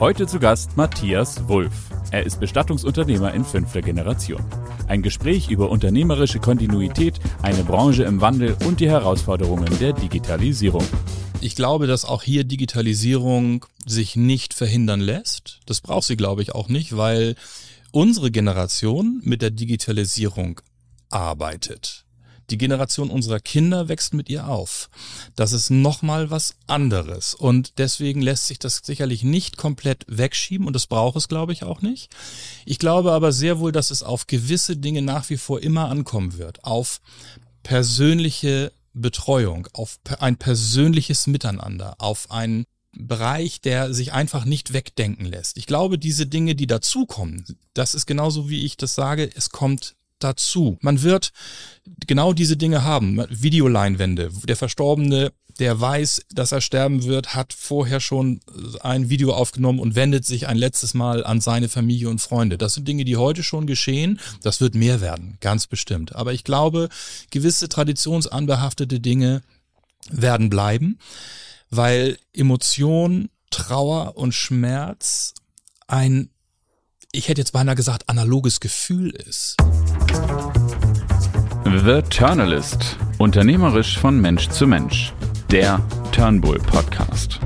Heute zu Gast Matthias Wulff. Er ist Bestattungsunternehmer in fünfter Generation. Ein Gespräch über unternehmerische Kontinuität, eine Branche im Wandel und die Herausforderungen der Digitalisierung. Ich glaube, dass auch hier Digitalisierung sich nicht verhindern lässt. Das braucht sie, glaube ich, auch nicht, weil unsere Generation mit der Digitalisierung arbeitet. Die Generation unserer Kinder wächst mit ihr auf. Das ist nochmal was anderes. Und deswegen lässt sich das sicherlich nicht komplett wegschieben und das braucht es, glaube ich, auch nicht. Ich glaube aber sehr wohl, dass es auf gewisse Dinge nach wie vor immer ankommen wird. Auf persönliche Betreuung, auf ein persönliches Miteinander, auf einen Bereich, der sich einfach nicht wegdenken lässt. Ich glaube, diese Dinge, die dazukommen, das ist genauso wie ich das sage, es kommt dazu. Man wird genau diese Dinge haben. Videoleinwände. Der Verstorbene, der weiß, dass er sterben wird, hat vorher schon ein Video aufgenommen und wendet sich ein letztes Mal an seine Familie und Freunde. Das sind Dinge, die heute schon geschehen. Das wird mehr werden, ganz bestimmt. Aber ich glaube, gewisse traditionsanbehaftete Dinge werden bleiben, weil Emotion, Trauer und Schmerz ein ich hätte jetzt beinahe gesagt, analoges Gefühl ist. The Turnalist. Unternehmerisch von Mensch zu Mensch. Der Turnbull Podcast.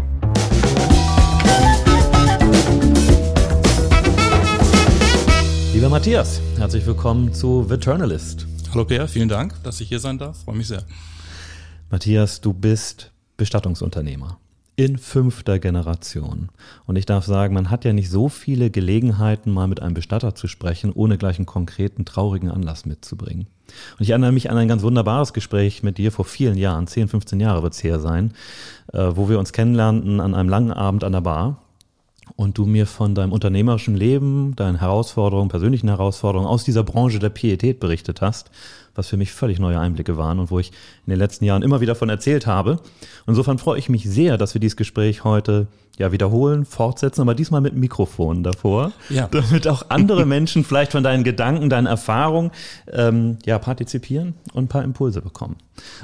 Lieber Matthias, herzlich willkommen zu The Turnalist. Hallo Peer, vielen Dank, dass ich hier sein darf. Freue mich sehr. Matthias, du bist Bestattungsunternehmer in fünfter Generation. Und ich darf sagen, man hat ja nicht so viele Gelegenheiten, mal mit einem Bestatter zu sprechen, ohne gleich einen konkreten, traurigen Anlass mitzubringen. Und ich erinnere mich an ein ganz wunderbares Gespräch mit dir vor vielen Jahren, 10, 15 Jahre wird es her sein, äh, wo wir uns kennenlernten an einem langen Abend an der Bar und du mir von deinem unternehmerischen Leben, deinen Herausforderungen, persönlichen Herausforderungen aus dieser Branche der Pietät berichtet hast, was für mich völlig neue Einblicke waren und wo ich in den letzten Jahren immer wieder von erzählt habe. insofern freue ich mich sehr, dass wir dieses Gespräch heute ja wiederholen, fortsetzen, aber diesmal mit Mikrofon davor, ja. damit auch andere Menschen vielleicht von deinen Gedanken, deinen Erfahrungen ähm, ja partizipieren und ein paar Impulse bekommen.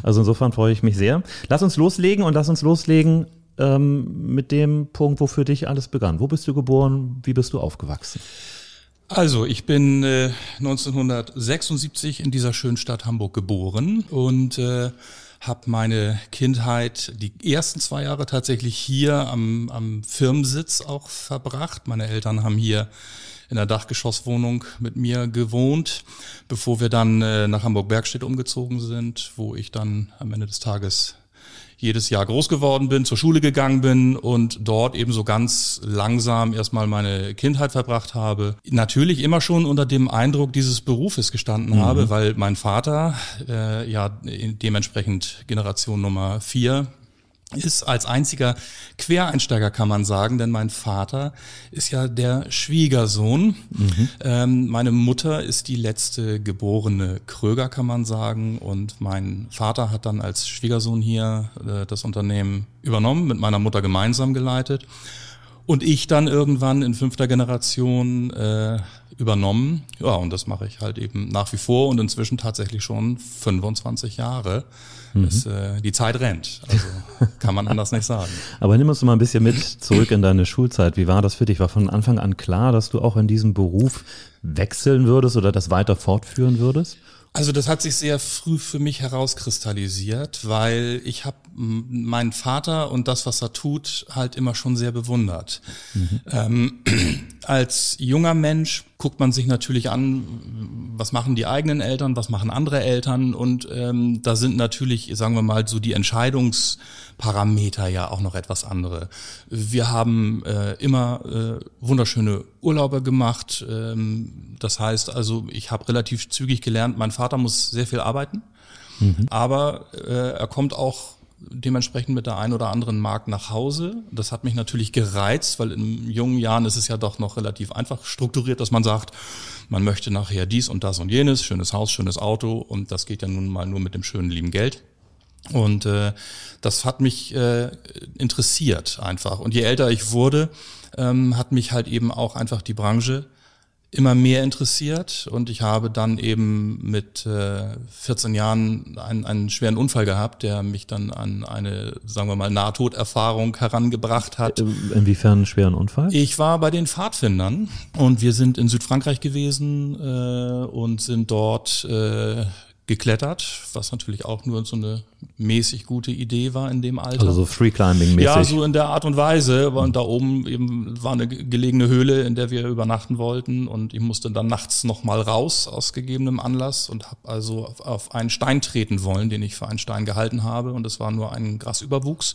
Also insofern freue ich mich sehr. Lass uns loslegen und lass uns loslegen ähm, mit dem Punkt, wo für dich alles begann. Wo bist du geboren? Wie bist du aufgewachsen? Also, ich bin äh, 1976 in dieser schönen Stadt Hamburg geboren und äh, habe meine Kindheit, die ersten zwei Jahre tatsächlich hier am, am Firmensitz auch verbracht. Meine Eltern haben hier in der Dachgeschosswohnung mit mir gewohnt, bevor wir dann äh, nach Hamburg-Bergstedt umgezogen sind, wo ich dann am Ende des Tages jedes Jahr groß geworden bin, zur Schule gegangen bin und dort eben so ganz langsam erstmal meine Kindheit verbracht habe. Natürlich immer schon unter dem Eindruck dieses Berufes gestanden mhm. habe, weil mein Vater äh, ja dementsprechend Generation Nummer vier ist als einziger Quereinsteiger, kann man sagen, denn mein Vater ist ja der Schwiegersohn. Mhm. Ähm, meine Mutter ist die letzte geborene Kröger, kann man sagen. Und mein Vater hat dann als Schwiegersohn hier äh, das Unternehmen übernommen, mit meiner Mutter gemeinsam geleitet. Und ich dann irgendwann in fünfter Generation äh, übernommen. Ja, und das mache ich halt eben nach wie vor und inzwischen tatsächlich schon 25 Jahre. Mhm. Es, äh, die Zeit rennt. Also kann man anders nicht sagen. Aber nimm uns mal ein bisschen mit zurück in deine Schulzeit. Wie war das für dich? War von Anfang an klar, dass du auch in diesem Beruf wechseln würdest oder das weiter fortführen würdest? Also das hat sich sehr früh für mich herauskristallisiert, weil ich habe meinen Vater und das, was er tut, halt immer schon sehr bewundert. Mhm. Ähm, als junger Mensch guckt man sich natürlich an, was machen die eigenen Eltern, was machen andere Eltern und ähm, da sind natürlich, sagen wir mal, so die Entscheidungsparameter ja auch noch etwas andere. Wir haben äh, immer äh, wunderschöne Urlaube gemacht. Ähm, das heißt also, ich habe relativ zügig gelernt, mein Vater muss sehr viel arbeiten, mhm. aber äh, er kommt auch dementsprechend mit der ein oder anderen Mark nach Hause. Das hat mich natürlich gereizt, weil in jungen Jahren ist es ja doch noch relativ einfach strukturiert, dass man sagt, man möchte nachher dies und das und jenes, schönes Haus, schönes Auto und das geht ja nun mal nur mit dem schönen lieben Geld. Und äh, das hat mich äh, interessiert einfach. Und je älter ich wurde, ähm, hat mich halt eben auch einfach die Branche immer mehr interessiert und ich habe dann eben mit äh, 14 Jahren einen, einen schweren Unfall gehabt, der mich dann an eine, sagen wir mal, Nahtoderfahrung herangebracht hat. Äh, inwiefern einen schweren Unfall? Ich war bei den Pfadfindern und wir sind in Südfrankreich gewesen äh, und sind dort äh, geklettert, was natürlich auch nur so eine mäßig gute Idee war in dem Alter. Also so Free Climbing mäßig. Ja, so in der Art und Weise. Und da oben eben war eine gelegene Höhle, in der wir übernachten wollten und ich musste dann nachts noch mal raus aus gegebenem Anlass und habe also auf, auf einen Stein treten wollen, den ich für einen Stein gehalten habe und es war nur ein Grasüberwuchs.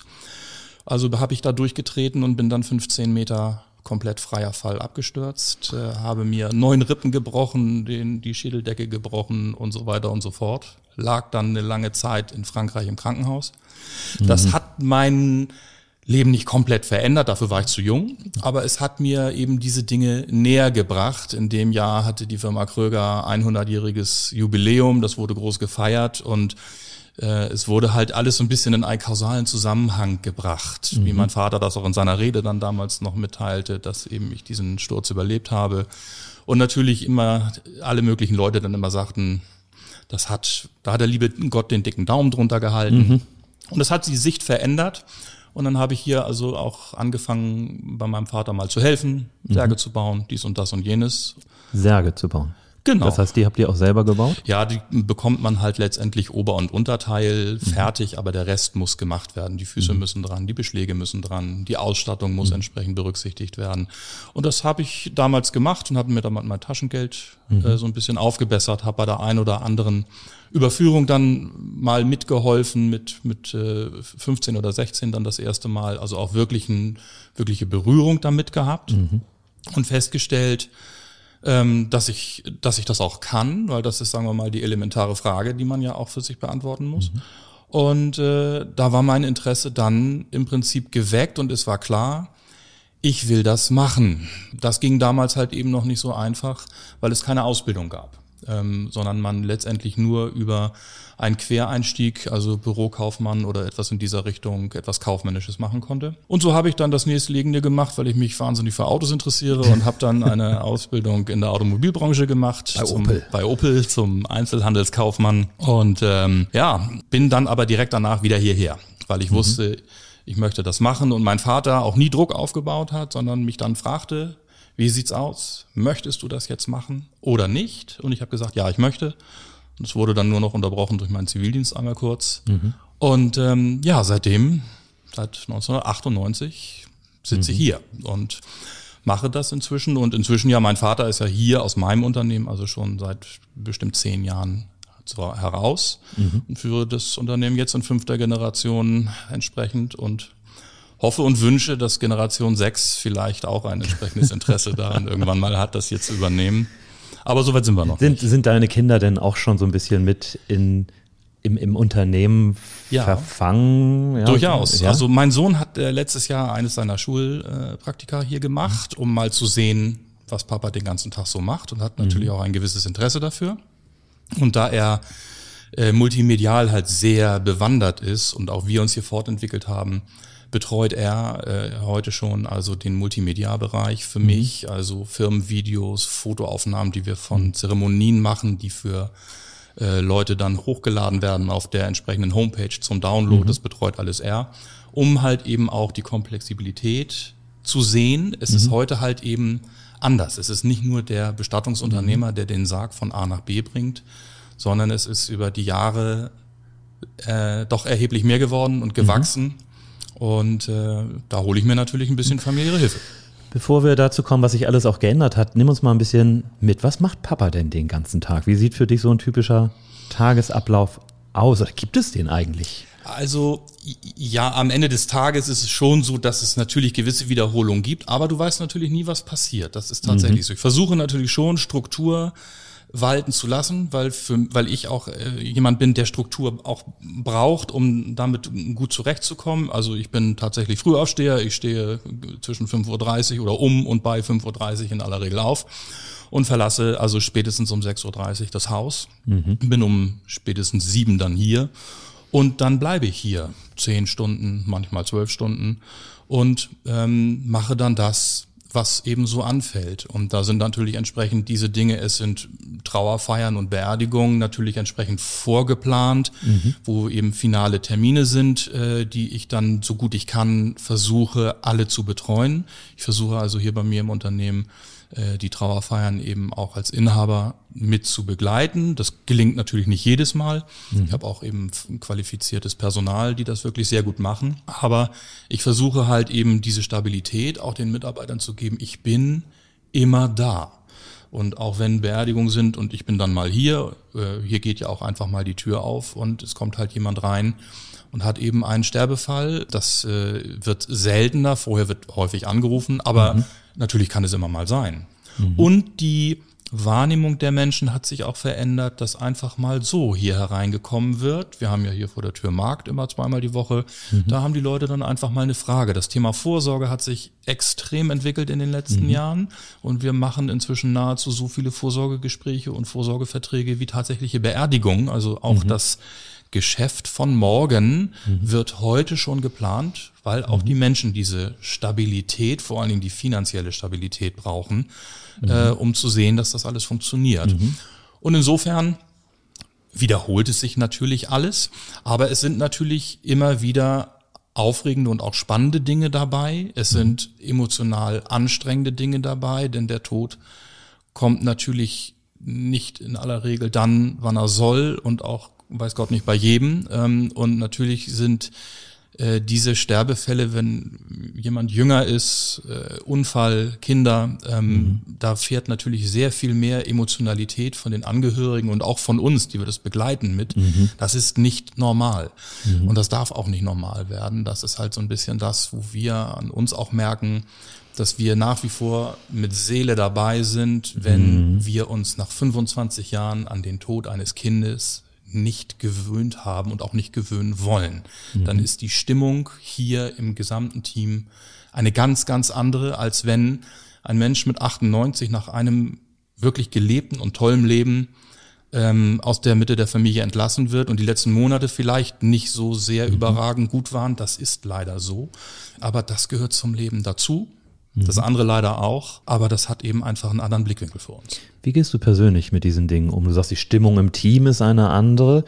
Also habe ich da durchgetreten und bin dann 15 Meter komplett freier Fall abgestürzt, äh, habe mir neun Rippen gebrochen, den, die Schädeldecke gebrochen und so weiter und so fort. Lag dann eine lange Zeit in Frankreich im Krankenhaus. Mhm. Das hat mein Leben nicht komplett verändert, dafür war ich zu jung, aber es hat mir eben diese Dinge näher gebracht. In dem Jahr hatte die Firma Kröger 100-jähriges Jubiläum, das wurde groß gefeiert und äh, es wurde halt alles so ein bisschen in einen kausalen Zusammenhang gebracht, mhm. wie mein Vater das auch in seiner Rede dann damals noch mitteilte, dass eben ich diesen Sturz überlebt habe. Und natürlich immer alle möglichen Leute dann immer sagten, das hat, da hat der liebe Gott den dicken Daumen drunter gehalten. Mhm. Und das hat die Sicht verändert. Und dann habe ich hier also auch angefangen, bei meinem Vater mal zu helfen, Särge mhm. zu bauen, dies und das und jenes. Särge zu bauen. Genau. Das heißt, die habt ihr auch selber gebaut? Ja, die bekommt man halt letztendlich Ober- und Unterteil mhm. fertig, aber der Rest muss gemacht werden. Die Füße mhm. müssen dran, die Beschläge müssen dran, die Ausstattung muss mhm. entsprechend berücksichtigt werden. Und das habe ich damals gemacht und habe mir damit mein Taschengeld mhm. äh, so ein bisschen aufgebessert, habe bei der ein oder anderen Überführung dann mal mitgeholfen mit mit äh, 15 oder 16 dann das erste Mal, also auch wirklich ein, wirkliche Berührung damit gehabt mhm. und festgestellt, ähm, dass ich, dass ich das auch kann, weil das ist, sagen wir mal, die elementare Frage, die man ja auch für sich beantworten muss. Mhm. Und äh, da war mein Interesse dann im Prinzip geweckt und es war klar, ich will das machen. Das ging damals halt eben noch nicht so einfach, weil es keine Ausbildung gab ähm, sondern man letztendlich nur über einen Quereinstieg, also Bürokaufmann oder etwas in dieser Richtung, etwas Kaufmännisches machen konnte. Und so habe ich dann das nächstliegende gemacht, weil ich mich wahnsinnig für Autos interessiere und habe dann eine Ausbildung in der Automobilbranche gemacht. Bei zum, Opel. Bei Opel zum Einzelhandelskaufmann. Und ähm, ja, bin dann aber direkt danach wieder hierher, weil ich mhm. wusste, ich möchte das machen und mein Vater auch nie Druck aufgebaut hat, sondern mich dann fragte, wie sieht's aus? Möchtest du das jetzt machen oder nicht? Und ich habe gesagt, ja, ich möchte. Und es wurde dann nur noch unterbrochen durch meinen Zivildienst einmal kurz. Mhm. Und ähm, ja, seitdem, seit 1998, sitze mhm. ich hier und mache das inzwischen. Und inzwischen, ja, mein Vater ist ja hier aus meinem Unternehmen, also schon seit bestimmt zehn Jahren heraus mhm. und führe das Unternehmen jetzt in fünfter Generation entsprechend und hoffe und wünsche, dass Generation 6 vielleicht auch ein entsprechendes Interesse daran irgendwann mal hat, das jetzt zu übernehmen. Aber soweit sind wir noch. Sind, sind deine Kinder denn auch schon so ein bisschen mit in, im, im Unternehmen ja. verfangen? Ja, Durchaus. Ja? Also mein Sohn hat äh, letztes Jahr eines seiner Schulpraktika hier gemacht, um mal zu sehen, was Papa den ganzen Tag so macht und hat natürlich mhm. auch ein gewisses Interesse dafür. Und da er äh, multimedial halt sehr bewandert ist und auch wir uns hier fortentwickelt haben, betreut er äh, heute schon also den Multimedia-Bereich für mhm. mich, also Firmenvideos, Fotoaufnahmen, die wir von mhm. Zeremonien machen, die für äh, Leute dann hochgeladen werden auf der entsprechenden Homepage zum Download. Mhm. Das betreut alles er, um halt eben auch die Komplexibilität zu sehen. Es ist mhm. heute halt eben anders. Es ist nicht nur der Bestattungsunternehmer, mhm. der den Sarg von A nach B bringt, sondern es ist über die Jahre äh, doch erheblich mehr geworden und gewachsen. Mhm. Und äh, da hole ich mir natürlich ein bisschen familiäre Hilfe. Bevor wir dazu kommen, was sich alles auch geändert hat, nimm uns mal ein bisschen mit. Was macht Papa denn den ganzen Tag? Wie sieht für dich so ein typischer Tagesablauf aus? Oder gibt es den eigentlich? Also ja, am Ende des Tages ist es schon so, dass es natürlich gewisse Wiederholungen gibt, aber du weißt natürlich nie, was passiert. Das ist tatsächlich mhm. so. Ich versuche natürlich schon Struktur walten zu lassen, weil für, weil ich auch äh, jemand bin, der Struktur auch braucht, um damit gut zurechtzukommen. Also ich bin tatsächlich Frühaufsteher, ich stehe zwischen 5.30 Uhr oder um und bei 5.30 Uhr in aller Regel auf und verlasse also spätestens um 6.30 Uhr das Haus, mhm. bin um spätestens sieben dann hier und dann bleibe ich hier zehn Stunden, manchmal zwölf Stunden und ähm, mache dann das, was eben so anfällt. Und da sind natürlich entsprechend diese Dinge, es sind Trauerfeiern und Beerdigungen natürlich entsprechend vorgeplant, mhm. wo eben finale Termine sind, äh, die ich dann so gut ich kann versuche, alle zu betreuen. Ich versuche also hier bei mir im Unternehmen äh, die Trauerfeiern eben auch als Inhaber mit zu begleiten. Das gelingt natürlich nicht jedes Mal. Mhm. Ich habe auch eben qualifiziertes Personal, die das wirklich sehr gut machen. Aber ich versuche halt eben diese Stabilität auch den Mitarbeitern zu geben. Ich bin immer da. Und auch wenn Beerdigungen sind und ich bin dann mal hier, äh, hier geht ja auch einfach mal die Tür auf und es kommt halt jemand rein und hat eben einen Sterbefall. Das äh, wird seltener, vorher wird häufig angerufen, aber mhm. Natürlich kann es immer mal sein. Mhm. Und die Wahrnehmung der Menschen hat sich auch verändert, dass einfach mal so hier hereingekommen wird. Wir haben ja hier vor der Tür Markt immer zweimal die Woche. Mhm. Da haben die Leute dann einfach mal eine Frage. Das Thema Vorsorge hat sich extrem entwickelt in den letzten mhm. Jahren und wir machen inzwischen nahezu so viele Vorsorgegespräche und Vorsorgeverträge wie tatsächliche Beerdigungen. Also auch mhm. das Geschäft von morgen mhm. wird heute schon geplant, weil auch mhm. die Menschen diese Stabilität, vor allen Dingen die finanzielle Stabilität brauchen, mhm. äh, um zu sehen, dass das alles funktioniert. Mhm. Und insofern wiederholt es sich natürlich alles, aber es sind natürlich immer wieder aufregende und auch spannende Dinge dabei. Es mhm. sind emotional anstrengende Dinge dabei, denn der Tod kommt natürlich nicht in aller Regel dann, wann er soll und auch weiß Gott nicht bei jedem. Ähm, und natürlich sind äh, diese Sterbefälle, wenn jemand jünger ist, äh, Unfall, Kinder, ähm, mhm. da fährt natürlich sehr viel mehr Emotionalität von den Angehörigen und auch von uns, die wir das begleiten mit. Mhm. Das ist nicht normal. Mhm. Und das darf auch nicht normal werden. Das ist halt so ein bisschen das, wo wir an uns auch merken, dass wir nach wie vor mit Seele dabei sind, wenn mhm. wir uns nach 25 Jahren an den Tod eines Kindes nicht gewöhnt haben und auch nicht gewöhnen wollen. Mhm. Dann ist die Stimmung hier im gesamten Team eine ganz, ganz andere, als wenn ein Mensch mit 98 nach einem wirklich gelebten und tollen Leben ähm, aus der Mitte der Familie entlassen wird und die letzten Monate vielleicht nicht so sehr mhm. überragend gut waren. Das ist leider so. Aber das gehört zum Leben dazu. Das mhm. andere leider auch, aber das hat eben einfach einen anderen Blickwinkel für uns. Wie gehst du persönlich mit diesen Dingen um? Du sagst, die Stimmung im Team ist eine andere,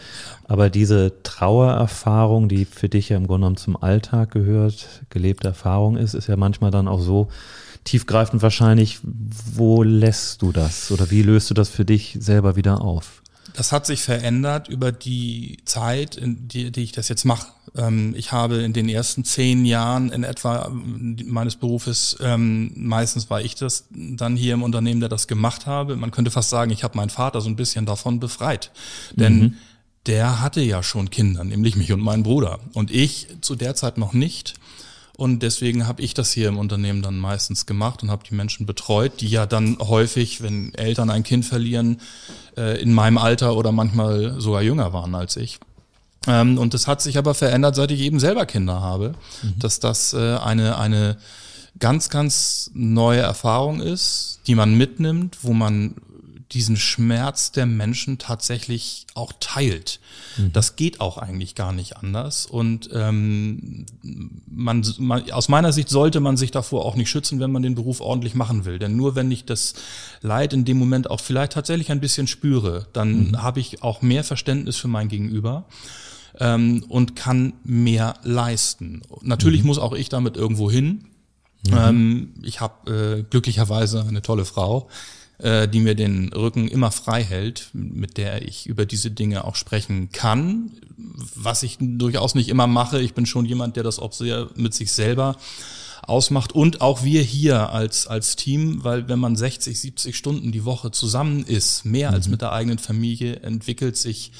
aber diese Trauererfahrung, die für dich ja im Grunde genommen zum Alltag gehört, gelebte Erfahrung ist, ist ja manchmal dann auch so tiefgreifend wahrscheinlich. Wo lässt du das oder wie löst du das für dich selber wieder auf? Das hat sich verändert über die Zeit, in die, die ich das jetzt mache. Ähm, ich habe in den ersten zehn Jahren in etwa ähm, meines Berufes, ähm, meistens war ich das dann hier im Unternehmen, der das gemacht habe. Man könnte fast sagen, ich habe meinen Vater so ein bisschen davon befreit. Denn mhm. der hatte ja schon Kinder, nämlich mich und meinen Bruder. Und ich zu der Zeit noch nicht. Und deswegen habe ich das hier im Unternehmen dann meistens gemacht und habe die Menschen betreut, die ja dann häufig, wenn Eltern ein Kind verlieren, äh, in meinem Alter oder manchmal sogar jünger waren als ich. Ähm, und das hat sich aber verändert, seit ich eben selber Kinder habe, mhm. dass das äh, eine, eine ganz, ganz neue Erfahrung ist, die man mitnimmt, wo man diesen Schmerz der Menschen tatsächlich auch teilt. Mhm. Das geht auch eigentlich gar nicht anders. Und ähm, man, man, aus meiner Sicht sollte man sich davor auch nicht schützen, wenn man den Beruf ordentlich machen will. Denn nur wenn ich das Leid in dem Moment auch vielleicht tatsächlich ein bisschen spüre, dann mhm. habe ich auch mehr Verständnis für mein Gegenüber ähm, und kann mehr leisten. Natürlich mhm. muss auch ich damit irgendwo hin. Mhm. Ähm, ich habe äh, glücklicherweise eine tolle Frau, äh, die mir den Rücken immer frei hält, mit der ich über diese Dinge auch sprechen kann, was ich durchaus nicht immer mache. Ich bin schon jemand, der das auch sehr mit sich selber ausmacht und auch wir hier als, als Team, weil wenn man 60, 70 Stunden die Woche zusammen ist, mehr mhm. als mit der eigenen Familie, entwickelt sich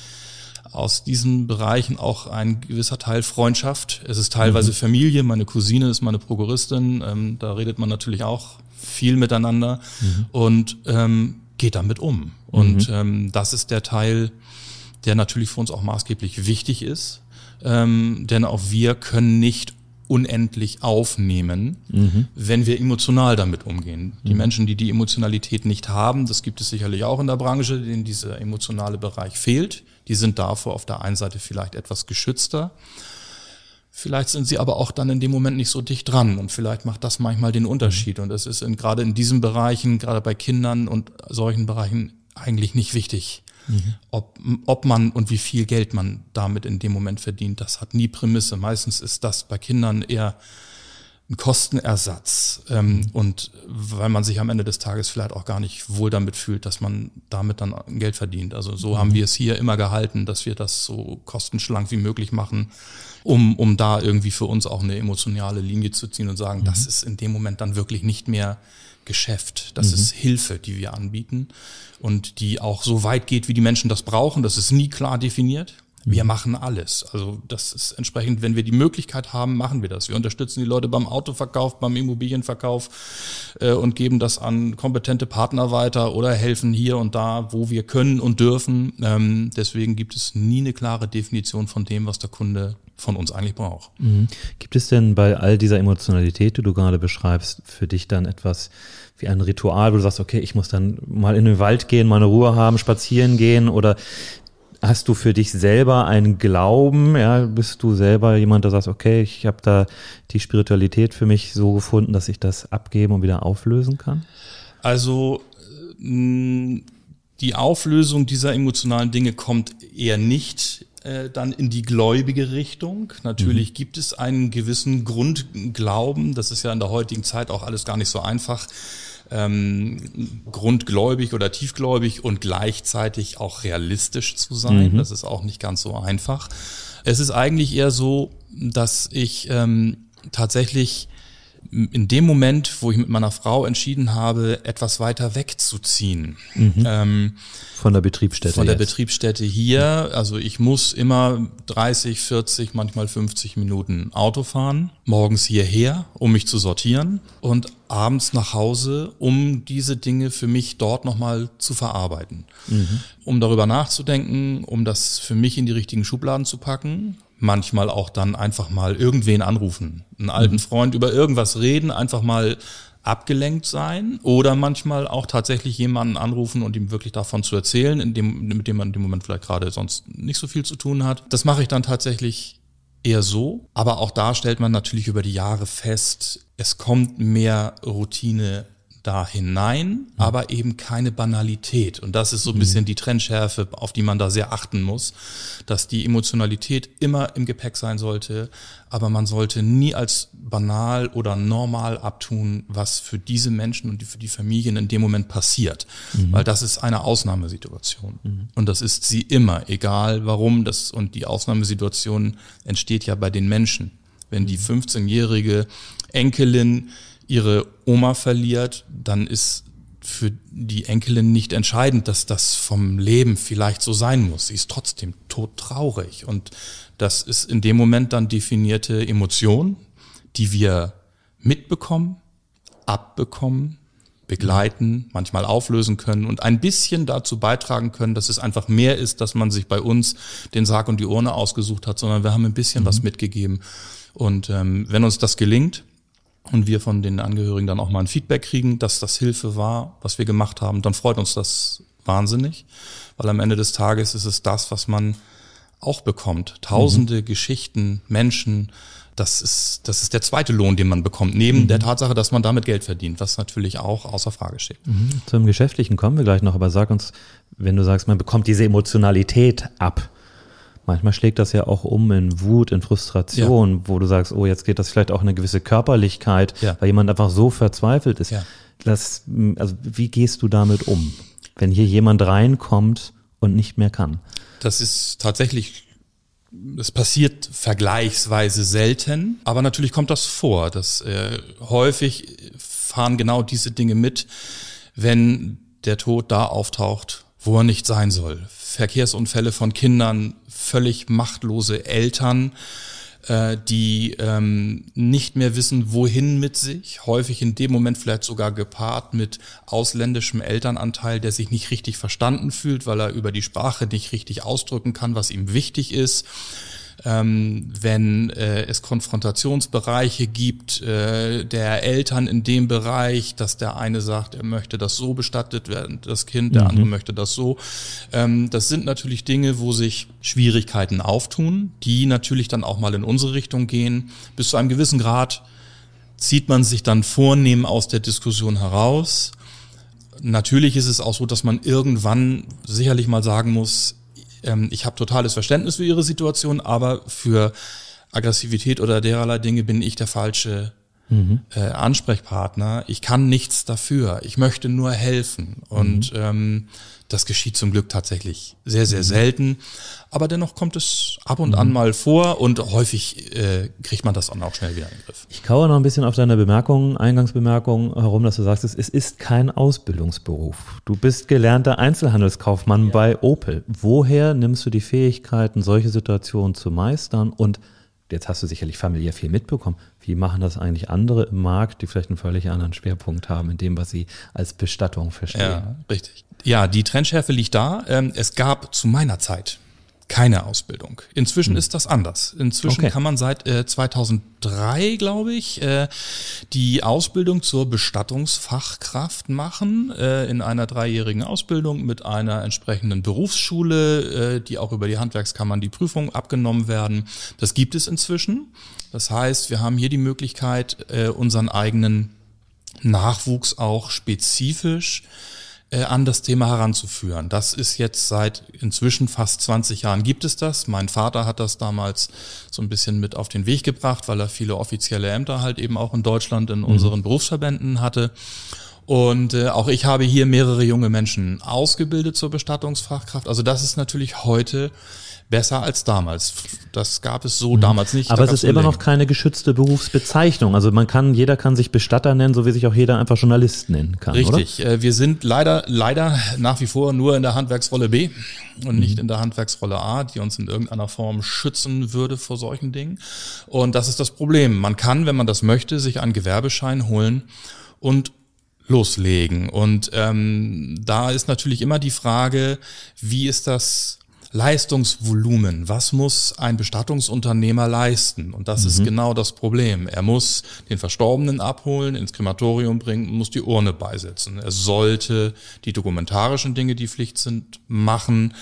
aus diesen Bereichen auch ein gewisser Teil Freundschaft. Es ist teilweise mhm. Familie, meine Cousine ist meine Prokuristin, ähm, da redet man natürlich auch viel miteinander mhm. und ähm, geht damit um. Und mhm. ähm, das ist der Teil, der natürlich für uns auch maßgeblich wichtig ist, ähm, denn auch wir können nicht unendlich aufnehmen, mhm. wenn wir emotional damit umgehen. Die mhm. Menschen, die die Emotionalität nicht haben, das gibt es sicherlich auch in der Branche, denen dieser emotionale Bereich fehlt, die sind davor auf der einen Seite vielleicht etwas geschützter. Vielleicht sind sie aber auch dann in dem Moment nicht so dicht dran und vielleicht macht das manchmal den Unterschied. Und es ist in, gerade in diesen Bereichen, gerade bei Kindern und solchen Bereichen eigentlich nicht wichtig. Mhm. Ob, ob man und wie viel Geld man damit in dem Moment verdient, das hat nie Prämisse. Meistens ist das bei Kindern eher ein Kostenersatz. Ähm, und weil man sich am Ende des Tages vielleicht auch gar nicht wohl damit fühlt, dass man damit dann Geld verdient. Also so mhm. haben wir es hier immer gehalten, dass wir das so kostenschlank wie möglich machen, um, um da irgendwie für uns auch eine emotionale Linie zu ziehen und sagen, mhm. das ist in dem Moment dann wirklich nicht mehr Geschäft. Das mhm. ist Hilfe, die wir anbieten und die auch so weit geht, wie die Menschen das brauchen. Das ist nie klar definiert. Wir mhm. machen alles. Also das ist entsprechend, wenn wir die Möglichkeit haben, machen wir das. Wir unterstützen die Leute beim Autoverkauf, beim Immobilienverkauf äh, und geben das an kompetente Partner weiter oder helfen hier und da, wo wir können und dürfen. Ähm, deswegen gibt es nie eine klare Definition von dem, was der Kunde von uns eigentlich braucht. Mhm. Gibt es denn bei all dieser Emotionalität, die du gerade beschreibst, für dich dann etwas wie ein Ritual, wo du sagst, okay, ich muss dann mal in den Wald gehen, mal eine Ruhe haben, spazieren gehen oder Hast du für dich selber einen Glauben? Ja, bist du selber jemand, der sagt, okay, ich habe da die Spiritualität für mich so gefunden, dass ich das abgeben und wieder auflösen kann? Also mm, die Auflösung dieser emotionalen Dinge kommt eher nicht äh, dann in die gläubige Richtung. Natürlich mhm. gibt es einen gewissen Grundglauben. Das ist ja in der heutigen Zeit auch alles gar nicht so einfach ähm, grundgläubig oder tiefgläubig und gleichzeitig auch realistisch zu sein. Mhm. Das ist auch nicht ganz so einfach. Es ist eigentlich eher so, dass ich ähm, tatsächlich in dem Moment, wo ich mit meiner Frau entschieden habe, etwas weiter wegzuziehen. Mhm. Ähm, von der Betriebsstätte. Von der jetzt. Betriebsstätte hier. Also ich muss immer 30, 40, manchmal 50 Minuten Auto fahren. Morgens hierher, um mich zu sortieren. Und abends nach Hause, um diese Dinge für mich dort nochmal zu verarbeiten. Mhm. Um darüber nachzudenken, um das für mich in die richtigen Schubladen zu packen manchmal auch dann einfach mal irgendwen anrufen, einen alten mhm. Freund über irgendwas reden, einfach mal abgelenkt sein oder manchmal auch tatsächlich jemanden anrufen und ihm wirklich davon zu erzählen, in dem, mit dem man in dem Moment vielleicht gerade sonst nicht so viel zu tun hat. Das mache ich dann tatsächlich eher so. Aber auch da stellt man natürlich über die Jahre fest, es kommt mehr Routine da hinein, aber eben keine Banalität. Und das ist so ein bisschen mhm. die Trennschärfe, auf die man da sehr achten muss, dass die Emotionalität immer im Gepäck sein sollte, aber man sollte nie als banal oder normal abtun, was für diese Menschen und für die Familien in dem Moment passiert. Mhm. Weil das ist eine Ausnahmesituation. Mhm. Und das ist sie immer, egal warum das, und die Ausnahmesituation entsteht ja bei den Menschen. Wenn die 15-jährige mhm. Enkelin ihre Oma verliert, dann ist für die Enkelin nicht entscheidend, dass das vom Leben vielleicht so sein muss. Sie ist trotzdem todtraurig. Und das ist in dem Moment dann definierte Emotion, die wir mitbekommen, abbekommen, begleiten, manchmal auflösen können und ein bisschen dazu beitragen können, dass es einfach mehr ist, dass man sich bei uns den Sarg und die Urne ausgesucht hat, sondern wir haben ein bisschen mhm. was mitgegeben. Und ähm, wenn uns das gelingt, und wir von den Angehörigen dann auch mal ein Feedback kriegen, dass das Hilfe war, was wir gemacht haben, dann freut uns das wahnsinnig, weil am Ende des Tages ist es das, was man auch bekommt. Tausende mhm. Geschichten, Menschen, das ist, das ist der zweite Lohn, den man bekommt, neben mhm. der Tatsache, dass man damit Geld verdient, was natürlich auch außer Frage steht. Mhm. Zum Geschäftlichen kommen wir gleich noch, aber sag uns, wenn du sagst, man bekommt diese Emotionalität ab, Manchmal schlägt das ja auch um in Wut, in Frustration, ja. wo du sagst, oh, jetzt geht das vielleicht auch in eine gewisse Körperlichkeit, ja. weil jemand einfach so verzweifelt ist. Ja. Das, also wie gehst du damit um, wenn hier jemand reinkommt und nicht mehr kann? Das ist tatsächlich, es passiert vergleichsweise selten, aber natürlich kommt das vor, dass äh, häufig fahren genau diese Dinge mit, wenn der Tod da auftaucht, wo er nicht sein soll. Verkehrsunfälle von Kindern, völlig machtlose Eltern, äh, die ähm, nicht mehr wissen, wohin mit sich, häufig in dem Moment vielleicht sogar gepaart mit ausländischem Elternanteil, der sich nicht richtig verstanden fühlt, weil er über die Sprache nicht richtig ausdrücken kann, was ihm wichtig ist. Ähm, wenn äh, es Konfrontationsbereiche gibt äh, der Eltern in dem Bereich, dass der eine sagt, er möchte das so bestattet werden, das Kind, der mhm. andere möchte das so. Ähm, das sind natürlich Dinge, wo sich Schwierigkeiten auftun, die natürlich dann auch mal in unsere Richtung gehen. Bis zu einem gewissen Grad zieht man sich dann vornehm aus der Diskussion heraus. Natürlich ist es auch so, dass man irgendwann sicherlich mal sagen muss, ähm, ich habe totales Verständnis für ihre Situation, aber für Aggressivität oder dererlei Dinge bin ich der falsche mhm. äh, Ansprechpartner. Ich kann nichts dafür. Ich möchte nur helfen. Und mhm. ähm, das geschieht zum Glück tatsächlich sehr, sehr selten. Aber dennoch kommt es ab und an mhm. mal vor und häufig äh, kriegt man das dann auch schnell wieder in den Griff. Ich kaue noch ein bisschen auf deine Bemerkung, Eingangsbemerkung herum, dass du sagst, es ist kein Ausbildungsberuf. Du bist gelernter Einzelhandelskaufmann ja. bei Opel. Woher nimmst du die Fähigkeiten, solche Situationen zu meistern und jetzt hast du sicherlich familiär viel mitbekommen. Wie machen das eigentlich andere im Markt, die vielleicht einen völlig anderen Schwerpunkt haben in dem, was sie als Bestattung verstehen? Ja, richtig. Ja, die Trendschärfe liegt da. Ähm, es gab zu meiner Zeit keine Ausbildung. Inzwischen hm. ist das anders. Inzwischen okay. kann man seit äh, 2003, glaube ich, äh, die Ausbildung zur Bestattungsfachkraft machen, äh, in einer dreijährigen Ausbildung mit einer entsprechenden Berufsschule, äh, die auch über die Handwerkskammern die Prüfung abgenommen werden. Das gibt es inzwischen. Das heißt, wir haben hier die Möglichkeit, äh, unseren eigenen Nachwuchs auch spezifisch äh, an das Thema heranzuführen. Das ist jetzt seit inzwischen fast 20 Jahren gibt es das. Mein Vater hat das damals so ein bisschen mit auf den Weg gebracht, weil er viele offizielle Ämter halt eben auch in Deutschland in mhm. unseren Berufsverbänden hatte. Und äh, auch ich habe hier mehrere junge Menschen ausgebildet zur Bestattungsfachkraft. Also das ist natürlich heute besser als damals. Das gab es so mhm. damals nicht. Aber es ist immer noch keine geschützte Berufsbezeichnung. Also man kann, jeder kann sich Bestatter nennen, so wie sich auch jeder einfach Journalist nennen kann. Richtig. Oder? Äh, wir sind leider, leider nach wie vor nur in der Handwerksrolle B und nicht mhm. in der Handwerksrolle A, die uns in irgendeiner Form schützen würde vor solchen Dingen. Und das ist das Problem. Man kann, wenn man das möchte, sich einen Gewerbeschein holen und loslegen. Und ähm, da ist natürlich immer die Frage, wie ist das Leistungsvolumen. Was muss ein Bestattungsunternehmer leisten? Und das mhm. ist genau das Problem. Er muss den Verstorbenen abholen, ins Krematorium bringen, muss die Urne beisetzen. Er sollte die dokumentarischen Dinge, die Pflicht sind, machen.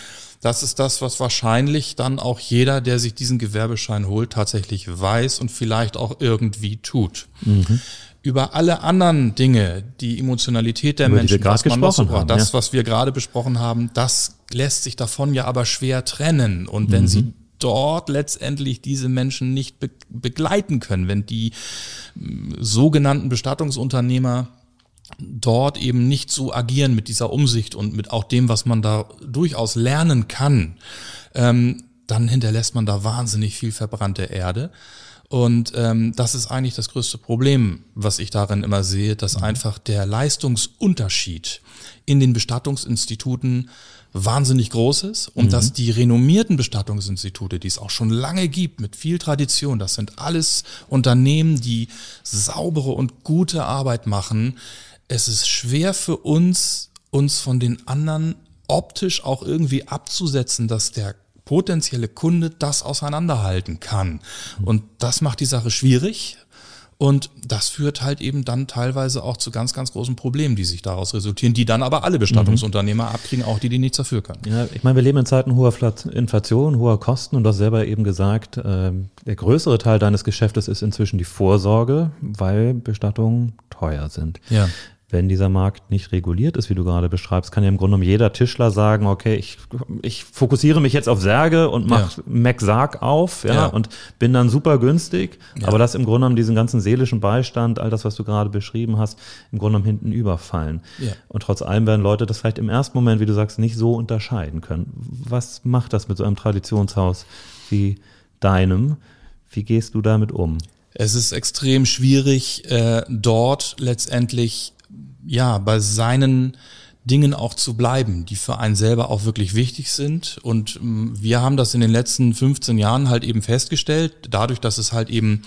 Das ist das, was wahrscheinlich dann auch jeder, der sich diesen Gewerbeschein holt, tatsächlich weiß und vielleicht auch irgendwie tut. Mhm über alle anderen Dinge, die Emotionalität der über Menschen, was man noch so das, ja. was wir gerade besprochen haben, das lässt sich davon ja aber schwer trennen. Und wenn mhm. sie dort letztendlich diese Menschen nicht be begleiten können, wenn die sogenannten Bestattungsunternehmer dort eben nicht so agieren mit dieser Umsicht und mit auch dem, was man da durchaus lernen kann, ähm, dann hinterlässt man da wahnsinnig viel verbrannte Erde. Und ähm, das ist eigentlich das größte Problem, was ich darin immer sehe, dass mhm. einfach der Leistungsunterschied in den Bestattungsinstituten wahnsinnig groß ist und mhm. dass die renommierten Bestattungsinstitute, die es auch schon lange gibt, mit viel Tradition, das sind alles Unternehmen, die saubere und gute Arbeit machen. Es ist schwer für uns, uns von den anderen optisch auch irgendwie abzusetzen, dass der potenzielle Kunde das auseinanderhalten kann. Und das macht die Sache schwierig. Und das führt halt eben dann teilweise auch zu ganz, ganz großen Problemen, die sich daraus resultieren, die dann aber alle Bestattungsunternehmer mhm. abkriegen, auch die, die nichts dafür können. Ja, ich meine, wir leben in Zeiten hoher Inflation, hoher Kosten und du hast selber eben gesagt, äh, der größere Teil deines Geschäftes ist inzwischen die Vorsorge, weil Bestattungen teuer sind. Ja wenn dieser Markt nicht reguliert ist, wie du gerade beschreibst, kann ja im Grunde genommen jeder Tischler sagen, okay, ich, ich fokussiere mich jetzt auf Särge und mache ja. Mac-Sarg auf ja, ja, und bin dann super günstig, ja. aber das im Grunde genommen diesen ganzen seelischen Beistand, all das, was du gerade beschrieben hast, im Grunde genommen hinten überfallen. Ja. Und trotz allem werden Leute das vielleicht im ersten Moment, wie du sagst, nicht so unterscheiden können. Was macht das mit so einem Traditionshaus wie deinem? Wie gehst du damit um? Es ist extrem schwierig, äh, dort letztendlich ja, bei seinen Dingen auch zu bleiben, die für einen selber auch wirklich wichtig sind. Und ähm, wir haben das in den letzten 15 Jahren halt eben festgestellt, dadurch, dass es halt eben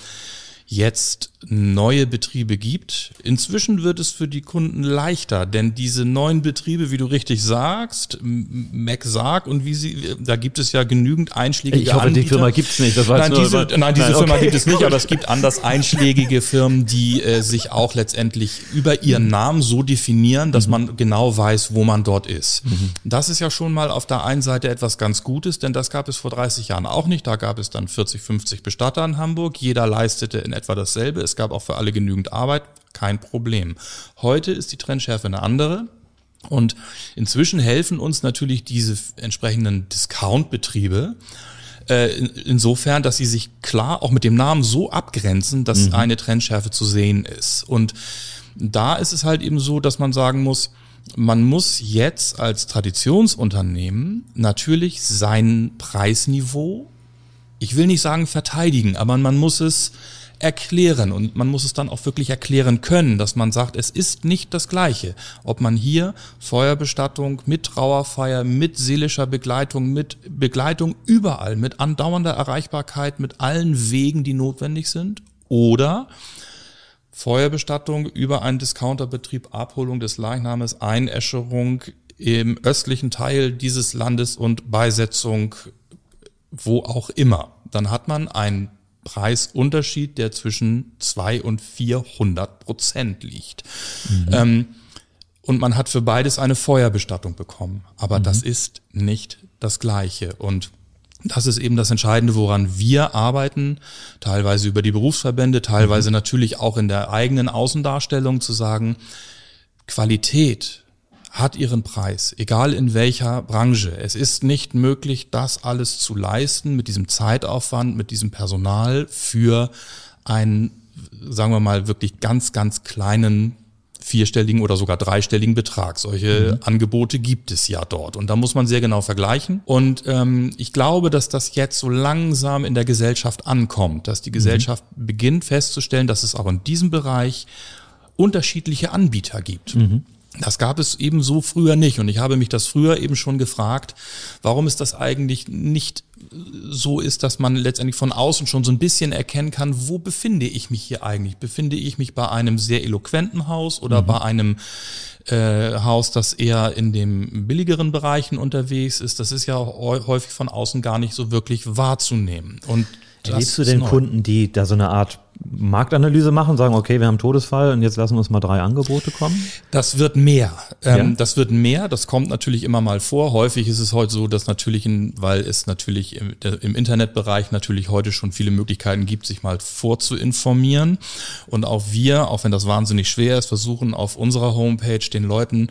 jetzt neue Betriebe gibt. Inzwischen wird es für die Kunden leichter, denn diese neuen Betriebe, wie du richtig sagst, MacSarg und wie sie, da gibt es ja genügend einschlägige Ich hoffe, Anbieter. die Firma gibt's nicht. Das weiß nein, diese, nein, diese Nein, Firma okay. gibt es nicht, aber es gibt anders einschlägige Firmen, die äh, sich auch letztendlich über ihren Namen so definieren, dass man genau weiß, wo man dort ist. Das ist ja schon mal auf der einen Seite etwas ganz Gutes, denn das gab es vor 30 Jahren auch nicht. Da gab es dann 40, 50 Bestatter in Hamburg. Jeder leistete in etwa dasselbe. Es gab auch für alle genügend Arbeit. Kein Problem. Heute ist die Trennschärfe eine andere. Und inzwischen helfen uns natürlich diese entsprechenden Discount-Betriebe, äh, in- insofern, dass sie sich klar auch mit dem Namen so abgrenzen, dass eine Trennschärfe zu sehen ist. Und da ist es halt eben so, dass man sagen muss, man muss jetzt als Traditionsunternehmen natürlich sein Preisniveau ich will nicht sagen verteidigen, aber man muss es erklären und man muss es dann auch wirklich erklären können, dass man sagt, es ist nicht das Gleiche. Ob man hier Feuerbestattung mit Trauerfeier, mit seelischer Begleitung, mit Begleitung überall, mit andauernder Erreichbarkeit, mit allen Wegen, die notwendig sind, oder Feuerbestattung über einen Discounterbetrieb, Abholung des Leichnames, Einäscherung im östlichen Teil dieses Landes und Beisetzung wo auch immer. Dann hat man einen Preisunterschied, der zwischen 2 und 400 Prozent liegt. Ähm, und man hat für beides eine Feuerbestattung bekommen. Aber das ist nicht das Gleiche. Und das ist eben das Entscheidende, woran wir arbeiten, teilweise über die Berufsverbände, teilweise natürlich auch in der eigenen Außendarstellung zu sagen, Qualität hat ihren Preis, egal in welcher Branche. Es ist nicht möglich, das alles zu leisten mit diesem Zeitaufwand, mit diesem Personal für einen, sagen wir mal, wirklich ganz, ganz kleinen vierstelligen oder sogar dreistelligen Betrag. Solche Angebote gibt es ja dort. Und da muss man sehr genau vergleichen. Und ähm, ich glaube, dass das jetzt so langsam in der Gesellschaft ankommt, dass die Gesellschaft beginnt festzustellen, dass es auch in diesem Bereich unterschiedliche Anbieter gibt. Das gab es eben so früher nicht. Und ich habe mich das früher eben schon gefragt, warum ist das eigentlich nicht so ist, dass man letztendlich von außen schon so ein bisschen erkennen kann, wo befinde ich mich hier eigentlich? Befinde ich mich bei einem sehr eloquenten Haus oder bei einem äh, Haus, das eher in den billigeren Bereichen unterwegs ist? Das ist ja häu- häufig von außen gar nicht so wirklich wahrzunehmen. Und Erlebst du denn. Kunden, die da so eine Art Marktanalyse machen, sagen, okay, wir haben Todesfall und jetzt lassen wir uns mal drei Angebote kommen? Das wird mehr. Ähm, Ja? Das wird mehr. Das kommt natürlich immer mal vor. Häufig ist es heute so, dass natürlich, weil es natürlich im, im Internetbereich natürlich heute schon viele Möglichkeiten gibt, sich mal vorzuinformieren. Und auch wir, auch wenn das wahnsinnig schwer ist, versuchen auf unserer Homepage den Leuten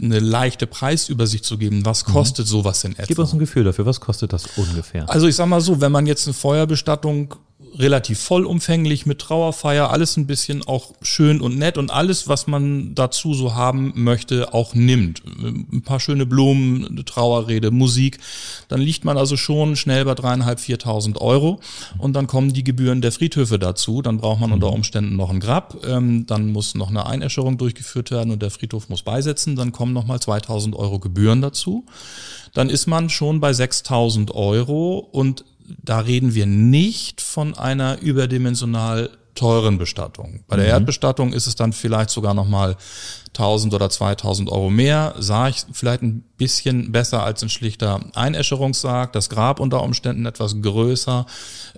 eine leichte Preisübersicht zu geben. Was kostet sowas in etwa? Gib uns ein Gefühl dafür, was kostet das ungefähr? Also ich sag mal so, wenn man jetzt eine Feuerbestattung relativ vollumfänglich mit Trauerfeier, alles ein bisschen auch schön und nett und alles, was man dazu so haben möchte, auch nimmt. Ein paar schöne Blumen, eine Trauerrede, Musik, dann liegt man also schon schnell bei dreieinhalb, viertausend Euro und dann kommen die Gebühren der Friedhöfe dazu. Dann braucht man unter Umständen noch ein Grab, ähm, dann muss noch eine Einäscherung durchgeführt werden und der Friedhof muss beisetzen, dann kommen nochmal 2000 Euro Gebühren dazu. Dann ist man schon bei 6000 Euro und da reden wir nicht von einer überdimensional teuren Bestattung. Bei der Erdbestattung ist es dann vielleicht sogar nochmal 1000 oder 2000 Euro mehr, sah ich vielleicht ein bisschen besser als ein schlichter Einäscherungssarg, das Grab unter Umständen etwas größer,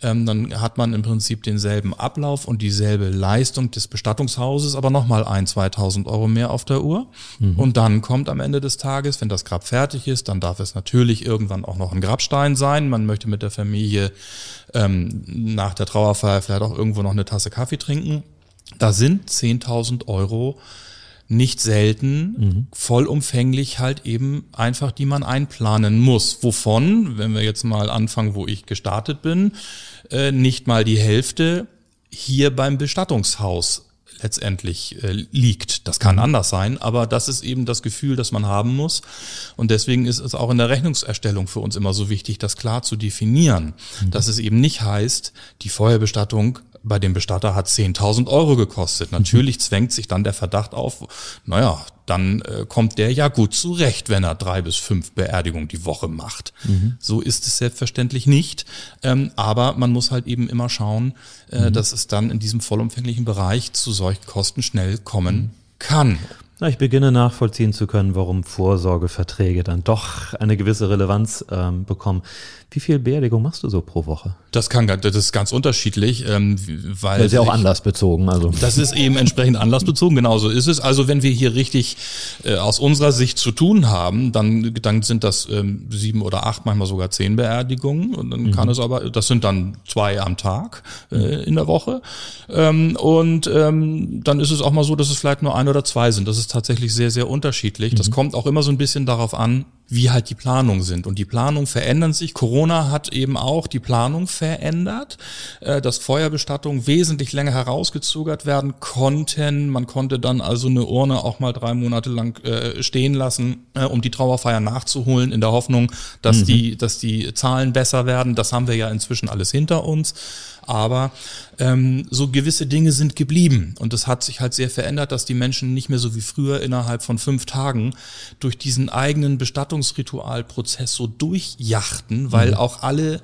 ähm, dann hat man im Prinzip denselben Ablauf und dieselbe Leistung des Bestattungshauses, aber nochmal ein, 2000 Euro mehr auf der Uhr. Und dann kommt am Ende des Tages, wenn das Grab fertig ist, dann darf es natürlich irgendwann auch noch ein Grabstein sein. Man möchte mit der Familie ähm, nach der Trauerfeier vielleicht auch irgendwo noch eine Tasse Kaffee trinken. Da sind 10.000 Euro nicht selten vollumfänglich halt eben einfach, die man einplanen muss. Wovon, wenn wir jetzt mal anfangen, wo ich gestartet bin, äh, nicht mal die Hälfte hier beim Bestattungshaus letztendlich äh, liegt. Das kann anders sein, aber das ist eben das Gefühl, das man haben muss. Und deswegen ist es auch in der Rechnungserstellung für uns immer so wichtig, das klar zu definieren, dass es eben nicht heißt, die Feuerbestattung bei dem Bestatter hat 10.000 Euro gekostet. Natürlich mhm. zwängt sich dann der Verdacht auf, naja, dann äh, kommt der ja gut zurecht, wenn er drei bis fünf Beerdigungen die Woche macht. Mhm. So ist es selbstverständlich nicht. Ähm, aber man muss halt eben immer schauen, äh, mhm. dass es dann in diesem vollumfänglichen Bereich zu solchen Kosten schnell kommen mhm. kann. Na, ich beginne nachvollziehen zu können, warum Vorsorgeverträge dann doch eine gewisse Relevanz ähm, bekommen. Wie viel Beerdigung machst du so pro Woche? Das kann, das ist ganz unterschiedlich, ähm, weil. Das ist ja auch anlassbezogen, also. Das ist eben entsprechend anlassbezogen, genauso ist es. Also wenn wir hier richtig äh, aus unserer Sicht zu tun haben, dann, dann sind das ähm, sieben oder acht, manchmal sogar zehn Beerdigungen. Und dann mhm. kann es aber, das sind dann zwei am Tag äh, mhm. in der Woche. Ähm, und ähm, dann ist es auch mal so, dass es vielleicht nur ein oder zwei sind. Das ist tatsächlich sehr, sehr unterschiedlich. Mhm. Das kommt auch immer so ein bisschen darauf an, wie halt die Planungen sind. Und die Planungen verändern sich. Corona hat eben auch die Planung verändert, äh, dass Feuerbestattungen wesentlich länger herausgezögert werden konnten. Man konnte dann also eine Urne auch mal drei Monate lang äh, stehen lassen, äh, um die Trauerfeier nachzuholen, in der Hoffnung, dass mhm. die, dass die Zahlen besser werden. Das haben wir ja inzwischen alles hinter uns aber ähm, so gewisse Dinge sind geblieben und es hat sich halt sehr verändert, dass die Menschen nicht mehr so wie früher innerhalb von fünf Tagen durch diesen eigenen Bestattungsritualprozess so durchjachten, weil mhm. auch alle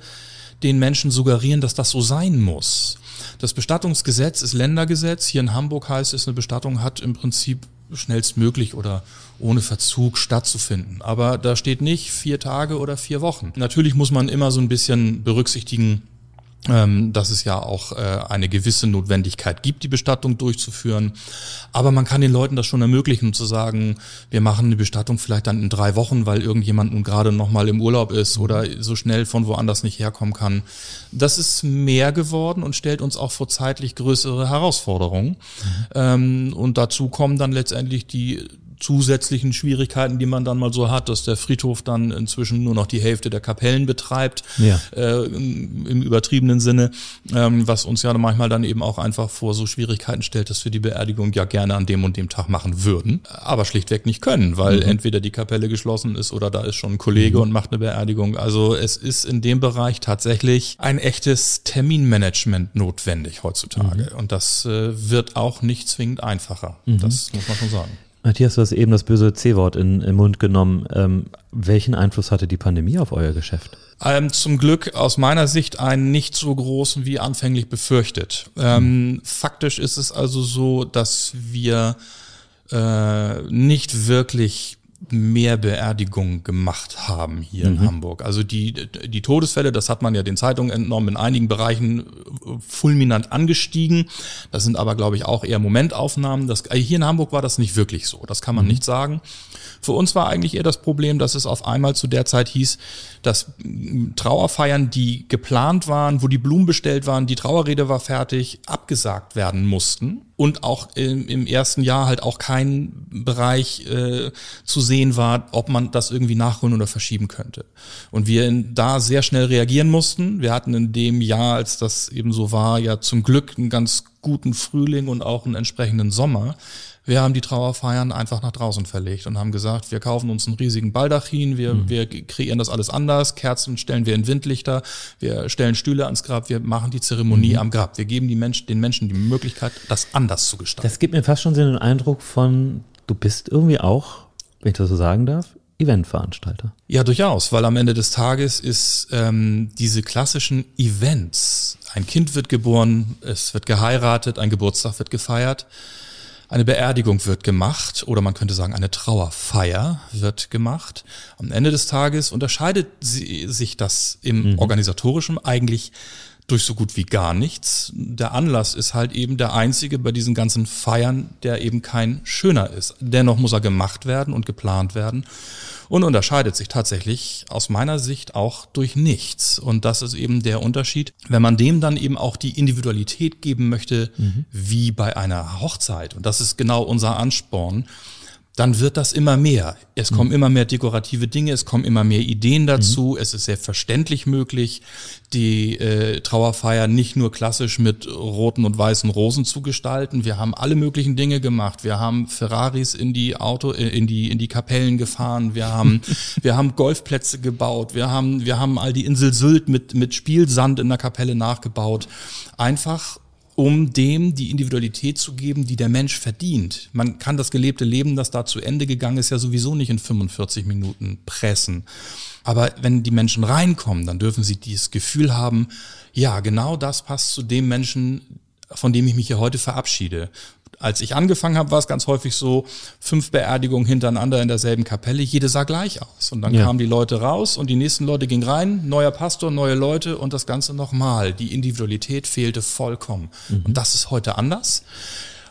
den Menschen suggerieren, dass das so sein muss. Das Bestattungsgesetz ist Ländergesetz. Hier in Hamburg heißt es, eine Bestattung hat im Prinzip schnellstmöglich oder ohne Verzug stattzufinden. Aber da steht nicht vier Tage oder vier Wochen. Natürlich muss man immer so ein bisschen berücksichtigen, dass es ja auch äh, eine gewisse Notwendigkeit gibt, die Bestattung durchzuführen. Aber man kann den Leuten das schon ermöglichen, zu sagen, wir machen eine Bestattung vielleicht dann in drei Wochen, weil irgendjemand nun gerade nochmal im Urlaub ist oder so schnell von woanders nicht herkommen kann. Das ist mehr geworden und stellt uns auch vor zeitlich größere Herausforderungen. Mhm. Ähm, und dazu kommen dann letztendlich die zusätzlichen Schwierigkeiten, die man dann mal so hat, dass der Friedhof dann inzwischen nur noch die Hälfte der Kapellen betreibt, ja. äh, im, im, übertriebenen Sinne, ähm, was uns ja manchmal dann eben auch einfach vor so Schwierigkeiten stellt, dass wir die Beerdigung ja gerne an dem und dem Tag machen würden, aber schlichtweg nicht können, weil mhm. entweder die Kapelle geschlossen ist oder da ist schon ein Kollege mhm. und macht eine Beerdigung. Also es ist in dem Bereich tatsächlich ein echtes Terminmanagement notwendig heutzutage mhm. und das äh, wird auch nicht zwingend einfacher. Mhm. Das muss man schon sagen. Matthias, du hast eben das böse C-Wort in den Mund genommen. Ähm, welchen Einfluss hatte die Pandemie auf euer Geschäft? Ähm, zum Glück aus meiner Sicht einen nicht so großen wie anfänglich befürchtet. Ähm, mhm. Faktisch ist es also so, dass wir äh, nicht wirklich mehr Beerdigungen gemacht haben hier mhm. in Hamburg. Also die, die Todesfälle, das hat man ja den Zeitungen entnommen, in einigen Bereichen fulminant angestiegen. Das sind aber, glaube ich, auch eher Momentaufnahmen. Das, äh, hier in Hamburg war das nicht wirklich so. Das kann man mhm. nicht sagen. Für uns war eigentlich eher das Problem, dass es auf einmal zu der Zeit hieß, dass Trauerfeiern, die geplant waren, wo die Blumen bestellt waren, die Trauerrede war fertig, abgesagt werden mussten und auch im, ersten Jahr halt auch kein Bereich äh, zu sehen war, ob man das irgendwie nachholen oder verschieben könnte. Und wir da sehr schnell reagieren mussten. Wir hatten in dem Jahr, als das eben so war, ja zum Glück einen ganz guten Frühling und auch einen entsprechenden Sommer. Wir haben die Trauerfeiern einfach nach draußen verlegt und haben gesagt, wir kaufen uns einen riesigen Baldachin, wir, mhm. wir kreieren das alles anders, Kerzen stellen wir in Windlichter, wir stellen Stühle ans Grab, wir machen die Zeremonie mhm. am Grab. Wir geben die Menschen, den Menschen die Möglichkeit, das anders zu gestalten. Das gibt mir fast schon so den Eindruck von, du bist irgendwie auch, wenn ich das so sagen darf, Eventveranstalter. Ja, durchaus, weil am Ende des Tages ist ähm, diese klassischen Events, ein Kind wird geboren, es wird geheiratet, ein Geburtstag wird gefeiert, eine Beerdigung wird gemacht oder man könnte sagen, eine Trauerfeier wird gemacht. Am Ende des Tages unterscheidet sie, sich das im mhm. organisatorischen eigentlich durch so gut wie gar nichts. Der Anlass ist halt eben der einzige bei diesen ganzen Feiern, der eben kein schöner ist. Dennoch muss er gemacht werden und geplant werden und unterscheidet sich tatsächlich aus meiner Sicht auch durch nichts. Und das ist eben der Unterschied, wenn man dem dann eben auch die Individualität geben möchte, mhm. wie bei einer Hochzeit. Und das ist genau unser Ansporn dann wird das immer mehr. Es kommen mhm. immer mehr dekorative Dinge, es kommen immer mehr Ideen dazu. Mhm. Es ist selbstverständlich möglich, die äh, Trauerfeier nicht nur klassisch mit roten und weißen Rosen zu gestalten. Wir haben alle möglichen Dinge gemacht. Wir haben Ferraris in die Auto, äh, in die in die Kapellen gefahren. Wir haben wir haben Golfplätze gebaut. Wir haben wir haben all die Insel Sylt mit mit Spielsand in der Kapelle nachgebaut. Einfach um dem die Individualität zu geben, die der Mensch verdient. Man kann das gelebte Leben, das da zu Ende gegangen ist, ja sowieso nicht in 45 Minuten pressen. Aber wenn die Menschen reinkommen, dann dürfen sie dieses Gefühl haben, ja, genau das passt zu dem Menschen, von dem ich mich hier heute verabschiede als ich angefangen habe, war es ganz häufig so, fünf Beerdigungen hintereinander in derselben Kapelle, jede sah gleich aus. Und dann ja. kamen die Leute raus und die nächsten Leute gingen rein, neuer Pastor, neue Leute und das Ganze nochmal. Die Individualität fehlte vollkommen. Mhm. Und das ist heute anders.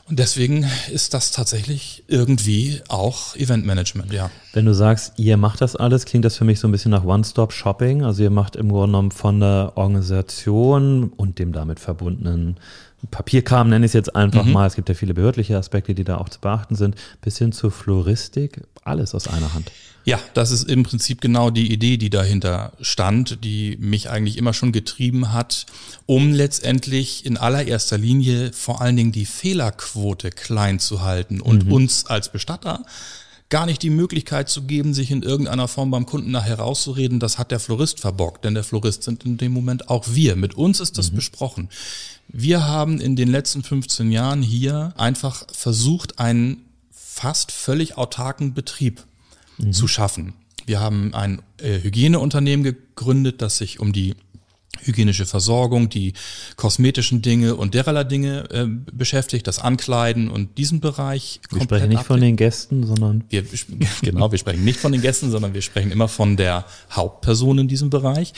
Und deswegen ist das tatsächlich irgendwie auch Eventmanagement, ja. Wenn du sagst, ihr macht das alles, klingt das für mich so ein bisschen nach One-Stop-Shopping. Also ihr macht im Grunde genommen von der Organisation und dem damit verbundenen Papierkram nenne ich es jetzt einfach mhm. mal. Es gibt ja viele behördliche Aspekte, die da auch zu beachten sind, bis hin zur Floristik, alles aus einer Hand. Ja, das ist im Prinzip genau die Idee, die dahinter stand, die mich eigentlich immer schon getrieben hat, um letztendlich in allererster Linie vor allen Dingen die Fehlerquote klein zu halten und mhm. uns als Bestatter gar nicht die Möglichkeit zu geben, sich in irgendeiner Form beim Kunden nachher rauszureden, das hat der Florist verbockt, denn der Florist sind in dem Moment auch wir. Mit uns ist das mhm. besprochen. Wir haben in den letzten 15 Jahren hier einfach versucht, einen fast völlig autarken Betrieb mhm. zu schaffen. Wir haben ein äh, Hygieneunternehmen gegründet, das sich um die hygienische Versorgung, die kosmetischen Dinge und dererlei Dinge äh, beschäftigt, das Ankleiden und diesen Bereich. Wir sprechen nicht von den Gästen, sondern wir genau, wir sprechen nicht von den Gästen, sondern wir sprechen immer von der Hauptperson in diesem Bereich.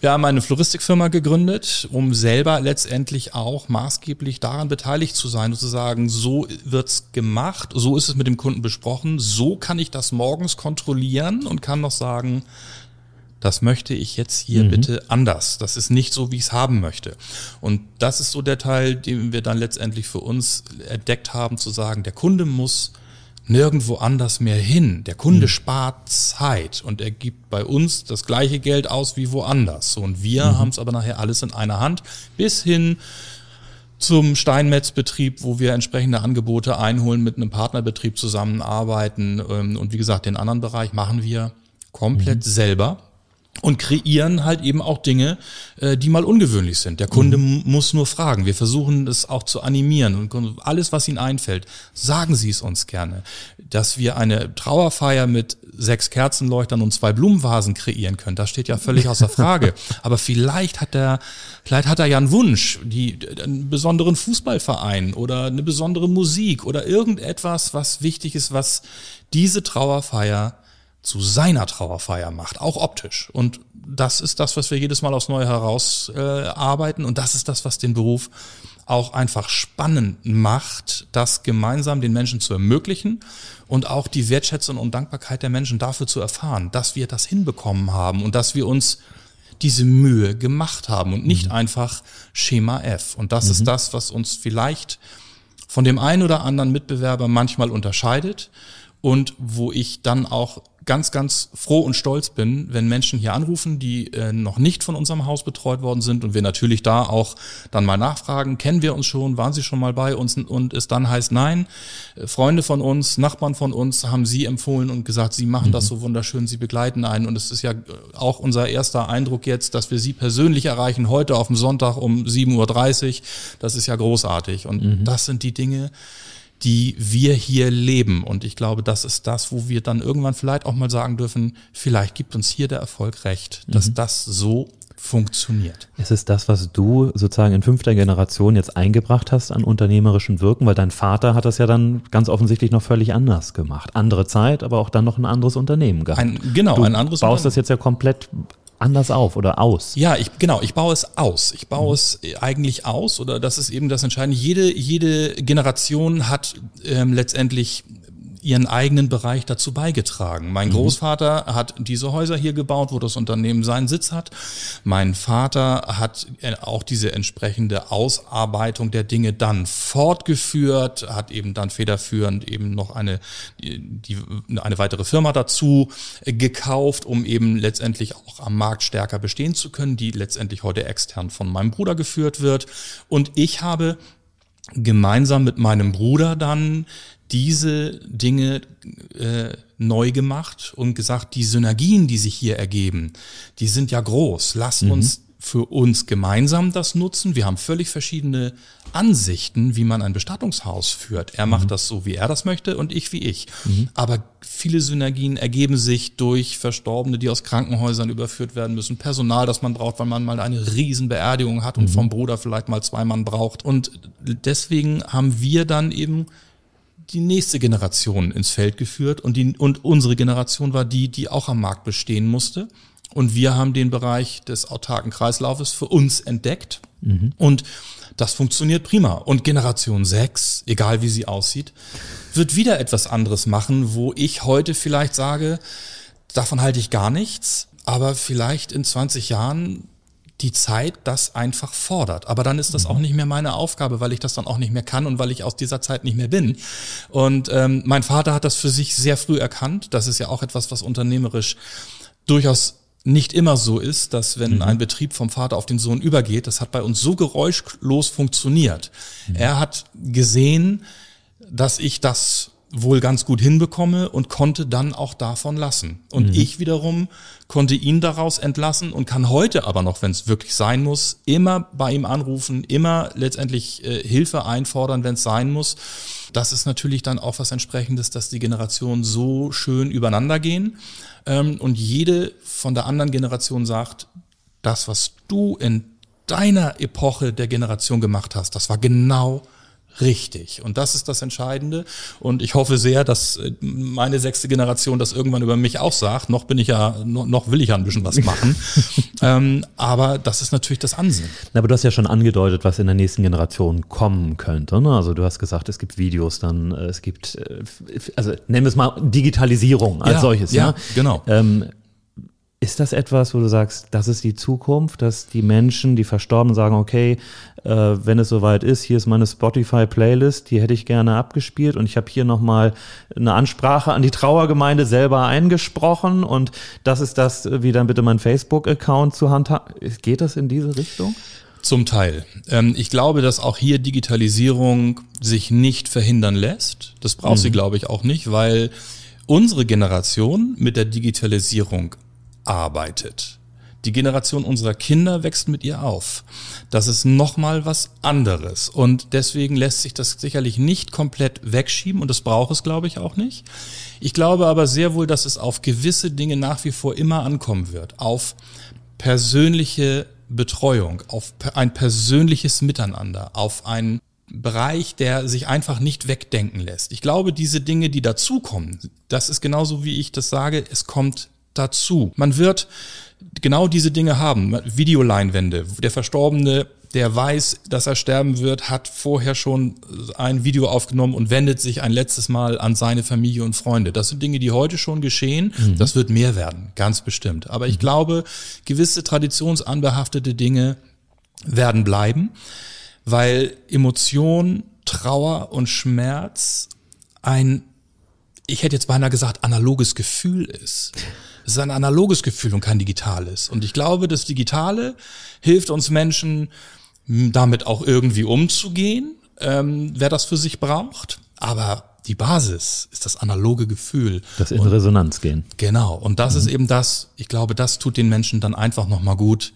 Wir haben eine Floristikfirma gegründet, um selber letztendlich auch maßgeblich daran beteiligt zu sein und zu sagen, so wird's gemacht, so ist es mit dem Kunden besprochen, so kann ich das morgens kontrollieren und kann noch sagen, das möchte ich jetzt hier mhm. bitte anders. Das ist nicht so, wie ich es haben möchte. Und das ist so der Teil, den wir dann letztendlich für uns entdeckt haben, zu sagen, der Kunde muss nirgendwo anders mehr hin. Der Kunde mhm. spart Zeit und er gibt bei uns das gleiche Geld aus wie woanders. Und wir mhm. haben es aber nachher alles in einer Hand bis hin zum Steinmetzbetrieb, wo wir entsprechende Angebote einholen, mit einem Partnerbetrieb zusammenarbeiten. Ähm, und wie gesagt, den anderen Bereich machen wir komplett mhm. selber und kreieren halt eben auch Dinge, äh, die mal ungewöhnlich sind. Der Kunde mhm. muss nur fragen. Wir versuchen es auch zu animieren und alles, was Ihnen einfällt, sagen Sie es uns gerne. Dass wir eine Trauerfeier mit sechs Kerzenleuchtern und zwei Blumenvasen kreieren können, das steht ja völlig außer Frage. Aber vielleicht hat er, vielleicht hat er ja einen Wunsch, die, einen besonderen Fußballverein oder eine besondere Musik oder irgendetwas, was wichtig ist, was diese Trauerfeier zu seiner Trauerfeier macht, auch optisch. Und das ist das, was wir jedes Mal aufs Neue herausarbeiten. Äh, und das ist das, was den Beruf auch einfach spannend macht, das gemeinsam den Menschen zu ermöglichen und auch die Wertschätzung und Dankbarkeit der Menschen dafür zu erfahren, dass wir das hinbekommen haben und dass wir uns diese Mühe gemacht haben und nicht mhm. einfach Schema F. Und das mhm. ist das, was uns vielleicht von dem einen oder anderen Mitbewerber manchmal unterscheidet und wo ich dann auch ganz, ganz froh und stolz bin, wenn Menschen hier anrufen, die äh, noch nicht von unserem Haus betreut worden sind und wir natürlich da auch dann mal nachfragen, kennen wir uns schon, waren sie schon mal bei uns und es dann heißt, nein, äh, Freunde von uns, Nachbarn von uns haben sie empfohlen und gesagt, sie machen mhm. das so wunderschön, sie begleiten einen und es ist ja auch unser erster Eindruck jetzt, dass wir sie persönlich erreichen, heute auf dem Sonntag um 7.30 Uhr, das ist ja großartig und mhm. das sind die Dinge, die wir hier leben. Und ich glaube, das ist das, wo wir dann irgendwann vielleicht auch mal sagen dürfen, vielleicht gibt uns hier der Erfolg recht, dass mhm. das so funktioniert. Es ist das, was du sozusagen in fünfter Generation jetzt eingebracht hast an unternehmerischen Wirken, weil dein Vater hat das ja dann ganz offensichtlich noch völlig anders gemacht. Andere Zeit, aber auch dann noch ein anderes Unternehmen gehabt. Ein, genau, du ein anderes baust das jetzt ja komplett anders auf oder aus? Ja, ich genau, ich baue es aus. Ich baue mhm. es eigentlich aus oder das ist eben das Entscheidende. Jede jede Generation hat ähm, letztendlich ihren eigenen Bereich dazu beigetragen. Mein mhm. Großvater hat diese Häuser hier gebaut, wo das Unternehmen seinen Sitz hat. Mein Vater hat äh, auch diese entsprechende Ausarbeitung der Dinge dann fortgeführt, hat eben dann federführend eben noch eine, die, eine weitere Firma dazu gekauft, um eben letztendlich auch am Markt stärker bestehen zu können, die letztendlich heute extern von meinem Bruder geführt wird. Und ich habe gemeinsam mit meinem Bruder dann diese Dinge äh, neu gemacht und gesagt, die Synergien, die sich hier ergeben, die sind ja groß. Lasst mhm. uns für uns gemeinsam das nutzen. Wir haben völlig verschiedene Ansichten, wie man ein Bestattungshaus führt. Er macht mhm. das so, wie er das möchte und ich wie ich. Mhm. Aber viele Synergien ergeben sich durch Verstorbene, die aus Krankenhäusern überführt werden müssen, Personal, das man braucht, weil man mal eine Riesenbeerdigung hat und mhm. vom Bruder vielleicht mal zwei Mann braucht. Und deswegen haben wir dann eben die nächste Generation ins Feld geführt und, die, und unsere Generation war die, die auch am Markt bestehen musste. Und wir haben den Bereich des autarken Kreislaufes für uns entdeckt. Mhm. Und das funktioniert prima. Und Generation 6, egal wie sie aussieht, wird wieder etwas anderes machen, wo ich heute vielleicht sage, davon halte ich gar nichts, aber vielleicht in 20 Jahren die Zeit das einfach fordert. Aber dann ist das auch nicht mehr meine Aufgabe, weil ich das dann auch nicht mehr kann und weil ich aus dieser Zeit nicht mehr bin. Und ähm, mein Vater hat das für sich sehr früh erkannt. Das ist ja auch etwas, was unternehmerisch durchaus nicht immer so ist, dass wenn mhm. ein Betrieb vom Vater auf den Sohn übergeht, das hat bei uns so geräuschlos funktioniert. Mhm. Er hat gesehen, dass ich das wohl ganz gut hinbekomme und konnte dann auch davon lassen. Und mhm. ich wiederum konnte ihn daraus entlassen und kann heute aber noch, wenn es wirklich sein muss, immer bei ihm anrufen, immer letztendlich äh, Hilfe einfordern, wenn es sein muss. Das ist natürlich dann auch was entsprechendes, dass die Generationen so schön übereinander gehen ähm, und jede von der anderen Generation sagt, das, was du in deiner Epoche der Generation gemacht hast, das war genau richtig. Und das ist das Entscheidende. Und ich hoffe sehr, dass äh, meine sechste Generation das irgendwann über mich auch sagt. Noch bin ich ja, noch will ich ja ein bisschen was machen. ähm, aber das ist natürlich das Ansinnen. Aber du hast ja schon angedeutet, was in der nächsten Generation kommen könnte. Ne? Also du hast gesagt, es gibt Videos, dann äh, es gibt, äh, also nennen wir es mal Digitalisierung als ja, solches. Ja, ja? genau. Ähm, ist das etwas, wo du sagst, das ist die Zukunft, dass die Menschen, die Verstorbenen sagen, okay, äh, wenn es soweit ist, hier ist meine Spotify-Playlist, die hätte ich gerne abgespielt und ich habe hier nochmal eine Ansprache an die Trauergemeinde selber eingesprochen und das ist das, wie dann bitte mein Facebook-Account zu handhaben. Geht das in diese Richtung? Zum Teil. Ähm, ich glaube, dass auch hier Digitalisierung sich nicht verhindern lässt. Das braucht mhm. sie, glaube ich, auch nicht, weil unsere Generation mit der Digitalisierung arbeitet. Die Generation unserer Kinder wächst mit ihr auf. Das ist nochmal was anderes. Und deswegen lässt sich das sicherlich nicht komplett wegschieben und das braucht es, glaube ich, auch nicht. Ich glaube aber sehr wohl, dass es auf gewisse Dinge nach wie vor immer ankommen wird. Auf persönliche Betreuung, auf ein persönliches Miteinander, auf einen Bereich, der sich einfach nicht wegdenken lässt. Ich glaube, diese Dinge, die dazukommen, das ist genauso wie ich das sage, es kommt dazu. Man wird genau diese Dinge haben. Videoleinwände. Der Verstorbene, der weiß, dass er sterben wird, hat vorher schon ein Video aufgenommen und wendet sich ein letztes Mal an seine Familie und Freunde. Das sind Dinge, die heute schon geschehen. Mhm. Das wird mehr werden, ganz bestimmt. Aber ich mhm. glaube, gewisse traditionsanbehaftete Dinge werden bleiben, weil Emotion, Trauer und Schmerz ein, ich hätte jetzt beinahe gesagt, analoges Gefühl ist. Es ist ein analoges Gefühl und kein digitales. Und ich glaube, das Digitale hilft uns Menschen, damit auch irgendwie umzugehen, ähm, wer das für sich braucht. Aber die Basis ist das analoge Gefühl. Das in und, Resonanz gehen. Genau. Und das mhm. ist eben das, ich glaube, das tut den Menschen dann einfach nochmal gut.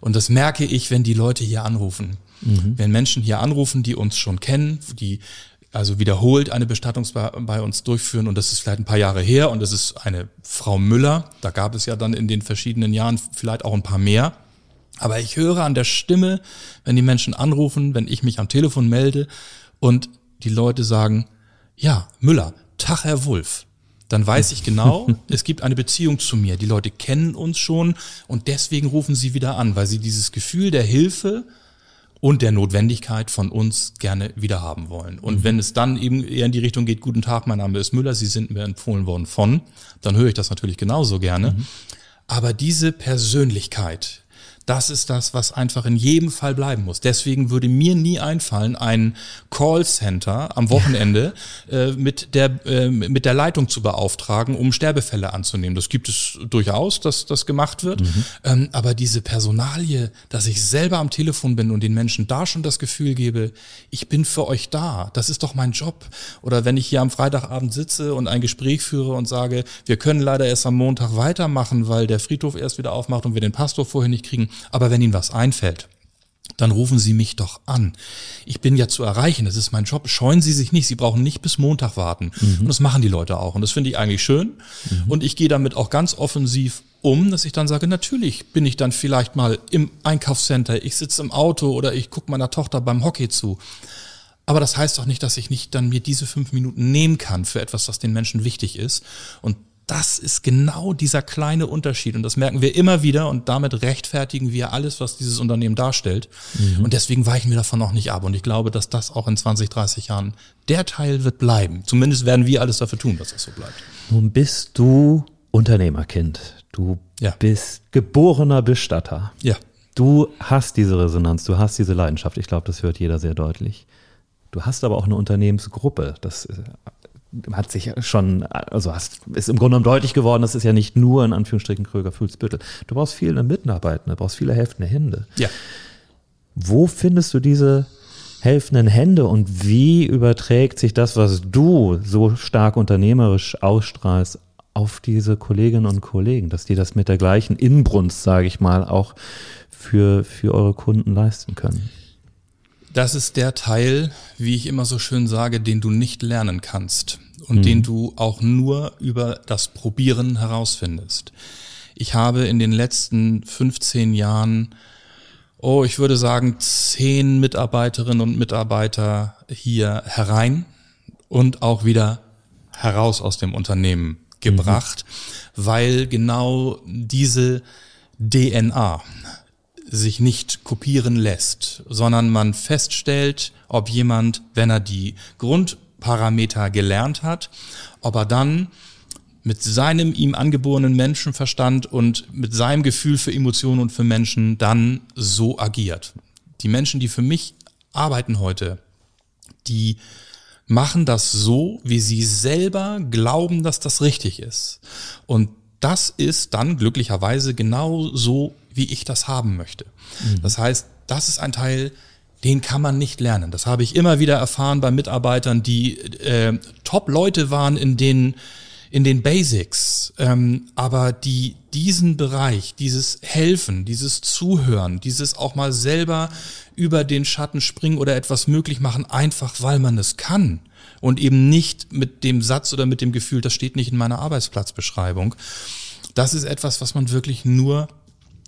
Und das merke ich, wenn die Leute hier anrufen. Mhm. Wenn Menschen hier anrufen, die uns schon kennen, die also wiederholt eine Bestattung bei uns durchführen und das ist vielleicht ein paar Jahre her und das ist eine Frau Müller. Da gab es ja dann in den verschiedenen Jahren vielleicht auch ein paar mehr. Aber ich höre an der Stimme, wenn die Menschen anrufen, wenn ich mich am Telefon melde und die Leute sagen, ja, Müller, Tag, Herr Wulff. Dann weiß ich genau, es gibt eine Beziehung zu mir. Die Leute kennen uns schon und deswegen rufen sie wieder an, weil sie dieses Gefühl der Hilfe und der Notwendigkeit von uns gerne wiederhaben wollen. Und mhm. wenn es dann eben eher in die Richtung geht, guten Tag, mein Name ist Müller, Sie sind mir empfohlen worden von, dann höre ich das natürlich genauso gerne. Mhm. Aber diese Persönlichkeit, das ist das, was einfach in jedem Fall bleiben muss. Deswegen würde mir nie einfallen, ein Callcenter am Wochenende äh, mit, der, äh, mit der Leitung zu beauftragen, um Sterbefälle anzunehmen. Das gibt es durchaus, dass das gemacht wird. Mhm. Ähm, aber diese Personalie, dass ich selber am Telefon bin und den Menschen da schon das Gefühl gebe, ich bin für euch da, das ist doch mein Job. Oder wenn ich hier am Freitagabend sitze und ein Gespräch führe und sage, wir können leider erst am Montag weitermachen, weil der Friedhof erst wieder aufmacht und wir den Pastor vorher nicht kriegen, aber wenn Ihnen was einfällt, dann rufen Sie mich doch an. Ich bin ja zu erreichen, das ist mein Job. Scheuen Sie sich nicht, Sie brauchen nicht bis Montag warten. Mhm. Und das machen die Leute auch. Und das finde ich eigentlich schön. Mhm. Und ich gehe damit auch ganz offensiv um, dass ich dann sage, natürlich bin ich dann vielleicht mal im Einkaufscenter, ich sitze im Auto oder ich gucke meiner Tochter beim Hockey zu. Aber das heißt doch nicht, dass ich nicht dann mir diese fünf Minuten nehmen kann für etwas, was den Menschen wichtig ist. Und das ist genau dieser kleine Unterschied und das merken wir immer wieder und damit rechtfertigen wir alles, was dieses Unternehmen darstellt. Mhm. Und deswegen weichen wir davon auch nicht ab. Und ich glaube, dass das auch in 20, 30 Jahren der Teil wird bleiben. Zumindest werden wir alles dafür tun, dass das so bleibt. Nun bist du Unternehmerkind. Du ja. bist geborener Bestatter. Ja. Du hast diese Resonanz, du hast diese Leidenschaft. Ich glaube, das hört jeder sehr deutlich. Du hast aber auch eine Unternehmensgruppe. Das äh, hat sich schon, also hast, ist im Grunde genommen deutlich geworden, das ist ja nicht nur in Anführungsstrichen Kröger Fülsbüttel. Du brauchst viele Mitarbeitende, du brauchst viele helfende Hände. Ja. Wo findest du diese helfenden Hände und wie überträgt sich das, was du so stark unternehmerisch ausstrahlst, auf diese Kolleginnen und Kollegen, dass die das mit der gleichen Inbrunst, sage ich mal, auch für, für eure Kunden leisten können? Das ist der Teil, wie ich immer so schön sage, den du nicht lernen kannst und mhm. den du auch nur über das Probieren herausfindest. Ich habe in den letzten 15 Jahren, oh, ich würde sagen, zehn Mitarbeiterinnen und Mitarbeiter hier herein und auch wieder heraus aus dem Unternehmen gebracht, mhm. weil genau diese DNA, sich nicht kopieren lässt, sondern man feststellt, ob jemand, wenn er die Grundparameter gelernt hat, ob er dann mit seinem ihm angeborenen Menschenverstand und mit seinem Gefühl für Emotionen und für Menschen dann so agiert. Die Menschen, die für mich arbeiten heute, die machen das so, wie sie selber glauben, dass das richtig ist. Und das ist dann glücklicherweise genau so, wie ich das haben möchte. Mhm. Das heißt, das ist ein Teil, den kann man nicht lernen. Das habe ich immer wieder erfahren bei Mitarbeitern, die äh, Top-Leute waren in den in den Basics, ähm, aber die diesen Bereich, dieses Helfen, dieses Zuhören, dieses auch mal selber über den Schatten springen oder etwas möglich machen, einfach weil man es kann und eben nicht mit dem Satz oder mit dem Gefühl, das steht nicht in meiner Arbeitsplatzbeschreibung. Das ist etwas, was man wirklich nur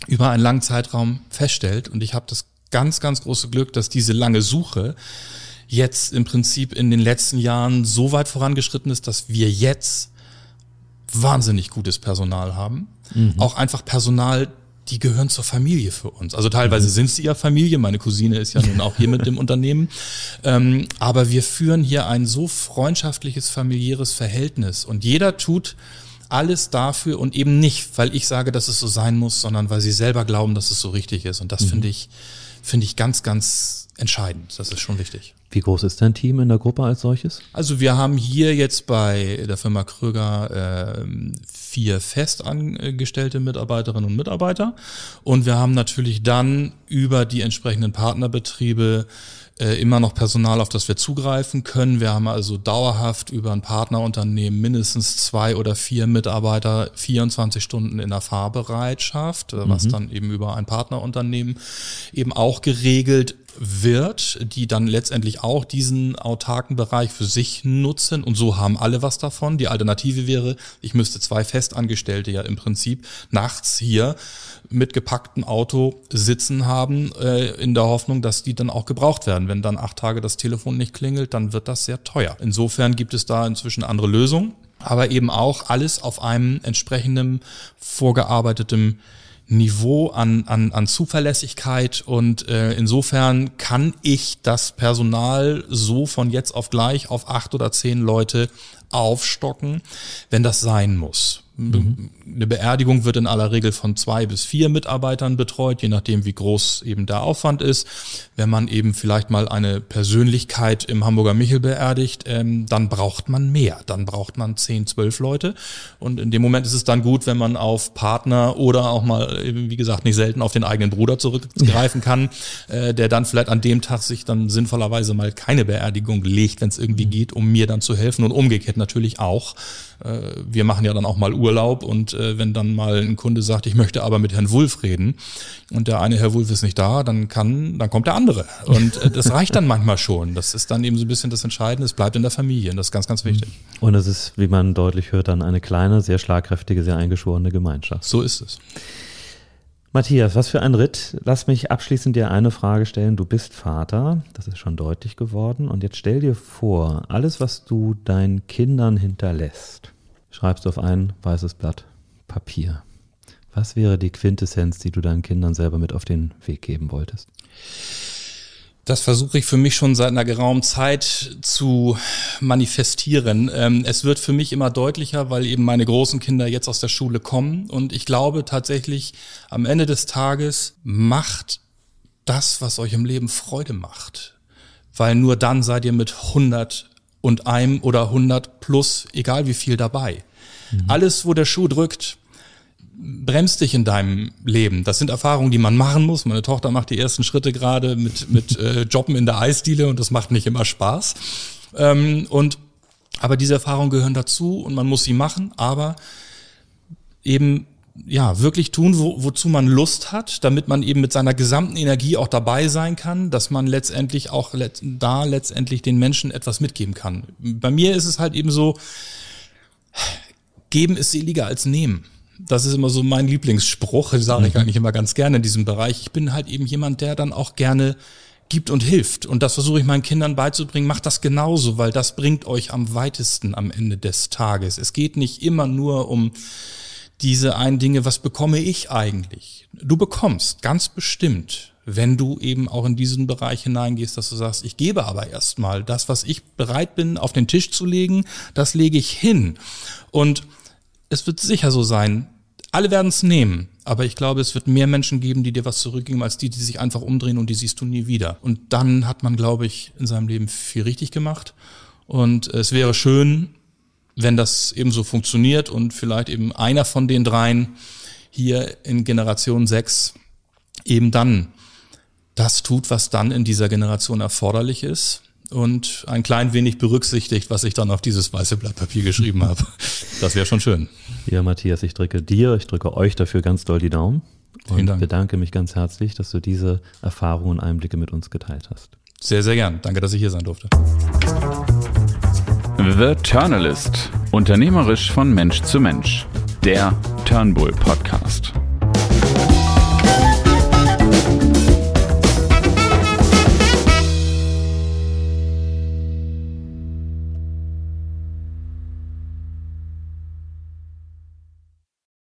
über einen langen Zeitraum feststellt. Und ich habe das ganz, ganz große Glück, dass diese lange Suche jetzt im Prinzip in den letzten Jahren so weit vorangeschritten ist, dass wir jetzt wahnsinnig gutes Personal haben. Mhm. Auch einfach Personal, die gehören zur Familie für uns. Also teilweise mhm. sind sie ja Familie. Meine Cousine ist ja nun auch hier mit dem Unternehmen. Ähm, aber wir führen hier ein so freundschaftliches, familiäres Verhältnis und jeder tut alles dafür und eben nicht, weil ich sage, dass es so sein muss, sondern weil sie selber glauben, dass es so richtig ist. Und das mhm. finde ich, finde ich ganz, ganz entscheidend. Das ist schon wichtig. Wie groß ist dein Team in der Gruppe als solches? Also wir haben hier jetzt bei der Firma Kröger äh, vier festangestellte Mitarbeiterinnen und Mitarbeiter und wir haben natürlich dann über die entsprechenden Partnerbetriebe äh, immer noch Personal, auf das wir zugreifen können. Wir haben also dauerhaft über ein Partnerunternehmen mindestens zwei oder vier Mitarbeiter 24 Stunden in der Fahrbereitschaft, äh, was mhm. dann eben über ein Partnerunternehmen eben auch geregelt wird, die dann letztendlich auch diesen autarken Bereich für sich nutzen und so haben alle was davon. Die Alternative wäre, ich müsste zwei Festangestellte ja im Prinzip nachts hier mit gepacktem Auto sitzen haben, äh, in der Hoffnung, dass die dann auch gebraucht werden. Wenn dann acht Tage das Telefon nicht klingelt, dann wird das sehr teuer. Insofern gibt es da inzwischen andere Lösungen, aber eben auch alles auf einem entsprechenden vorgearbeiteten Niveau an, an, an Zuverlässigkeit und äh, insofern kann ich das Personal so von jetzt auf gleich auf acht oder zehn Leute aufstocken, wenn das sein muss. Mhm. Eine Beerdigung wird in aller Regel von zwei bis vier Mitarbeitern betreut, je nachdem, wie groß eben der Aufwand ist. Wenn man eben vielleicht mal eine Persönlichkeit im Hamburger Michel beerdigt, ähm, dann braucht man mehr. Dann braucht man zehn, zwölf Leute. Und in dem Moment ist es dann gut, wenn man auf Partner oder auch mal, wie gesagt, nicht selten auf den eigenen Bruder zurückgreifen kann, äh, der dann vielleicht an dem Tag sich dann sinnvollerweise mal keine Beerdigung legt, wenn es irgendwie mhm. geht, um mir dann zu helfen und umgekehrt natürlich auch. Äh, wir machen ja dann auch mal Urlaub und äh, wenn dann mal ein Kunde sagt, ich möchte aber mit Herrn Wulff reden und der eine Herr Wulff ist nicht da, dann kann, dann kommt der andere. Und äh, das reicht dann manchmal schon. Das ist dann eben so ein bisschen das Entscheidende. Es bleibt in der Familie und das ist ganz, ganz wichtig. Und es ist, wie man deutlich hört, dann eine kleine, sehr schlagkräftige, sehr eingeschworene Gemeinschaft. So ist es. Matthias, was für ein Ritt. Lass mich abschließend dir eine Frage stellen. Du bist Vater, das ist schon deutlich geworden. Und jetzt stell dir vor, alles, was du deinen Kindern hinterlässt, schreibst du auf ein weißes Blatt Papier. Was wäre die Quintessenz, die du deinen Kindern selber mit auf den Weg geben wolltest? Das versuche ich für mich schon seit einer geraumen Zeit zu manifestieren. Ähm, es wird für mich immer deutlicher, weil eben meine großen Kinder jetzt aus der Schule kommen. Und ich glaube tatsächlich, am Ende des Tages macht das, was euch im Leben Freude macht. Weil nur dann seid ihr mit 100 und einem oder 100 plus, egal wie viel dabei. Mhm. Alles, wo der Schuh drückt, bremst dich in deinem Leben. Das sind Erfahrungen, die man machen muss. Meine Tochter macht die ersten Schritte gerade mit, mit äh, Jobben in der Eisdiele und das macht nicht immer Spaß. Ähm, und aber diese Erfahrungen gehören dazu und man muss sie machen, aber eben ja wirklich tun, wo, wozu man Lust hat, damit man eben mit seiner gesamten Energie auch dabei sein kann, dass man letztendlich auch let, da letztendlich den Menschen etwas mitgeben kann. Bei mir ist es halt eben so, geben ist seliger als nehmen das ist immer so mein Lieblingsspruch, sage ich mhm. eigentlich immer ganz gerne in diesem Bereich. Ich bin halt eben jemand, der dann auch gerne gibt und hilft. Und das versuche ich meinen Kindern beizubringen. Macht das genauso, weil das bringt euch am weitesten am Ende des Tages. Es geht nicht immer nur um diese einen Dinge, was bekomme ich eigentlich? Du bekommst ganz bestimmt, wenn du eben auch in diesen Bereich hineingehst, dass du sagst, ich gebe aber erstmal das, was ich bereit bin, auf den Tisch zu legen, das lege ich hin. Und es wird sicher so sein, alle werden es nehmen, aber ich glaube, es wird mehr Menschen geben, die dir was zurückgeben, als die, die sich einfach umdrehen und die siehst du nie wieder. Und dann hat man, glaube ich, in seinem Leben viel richtig gemacht. Und es wäre schön, wenn das eben so funktioniert und vielleicht eben einer von den dreien hier in Generation 6 eben dann das tut, was dann in dieser Generation erforderlich ist und ein klein wenig berücksichtigt, was ich dann auf dieses weiße Blatt Papier geschrieben habe. Das wäre schon schön. Ja, Matthias, ich drücke dir, ich drücke euch dafür ganz doll die Daumen Vielen und Dank. bedanke mich ganz herzlich, dass du diese Erfahrungen und Einblicke mit uns geteilt hast. Sehr, sehr gern. Danke, dass ich hier sein durfte. The Turnalist. Unternehmerisch von Mensch zu Mensch. Der Turnbull Podcast.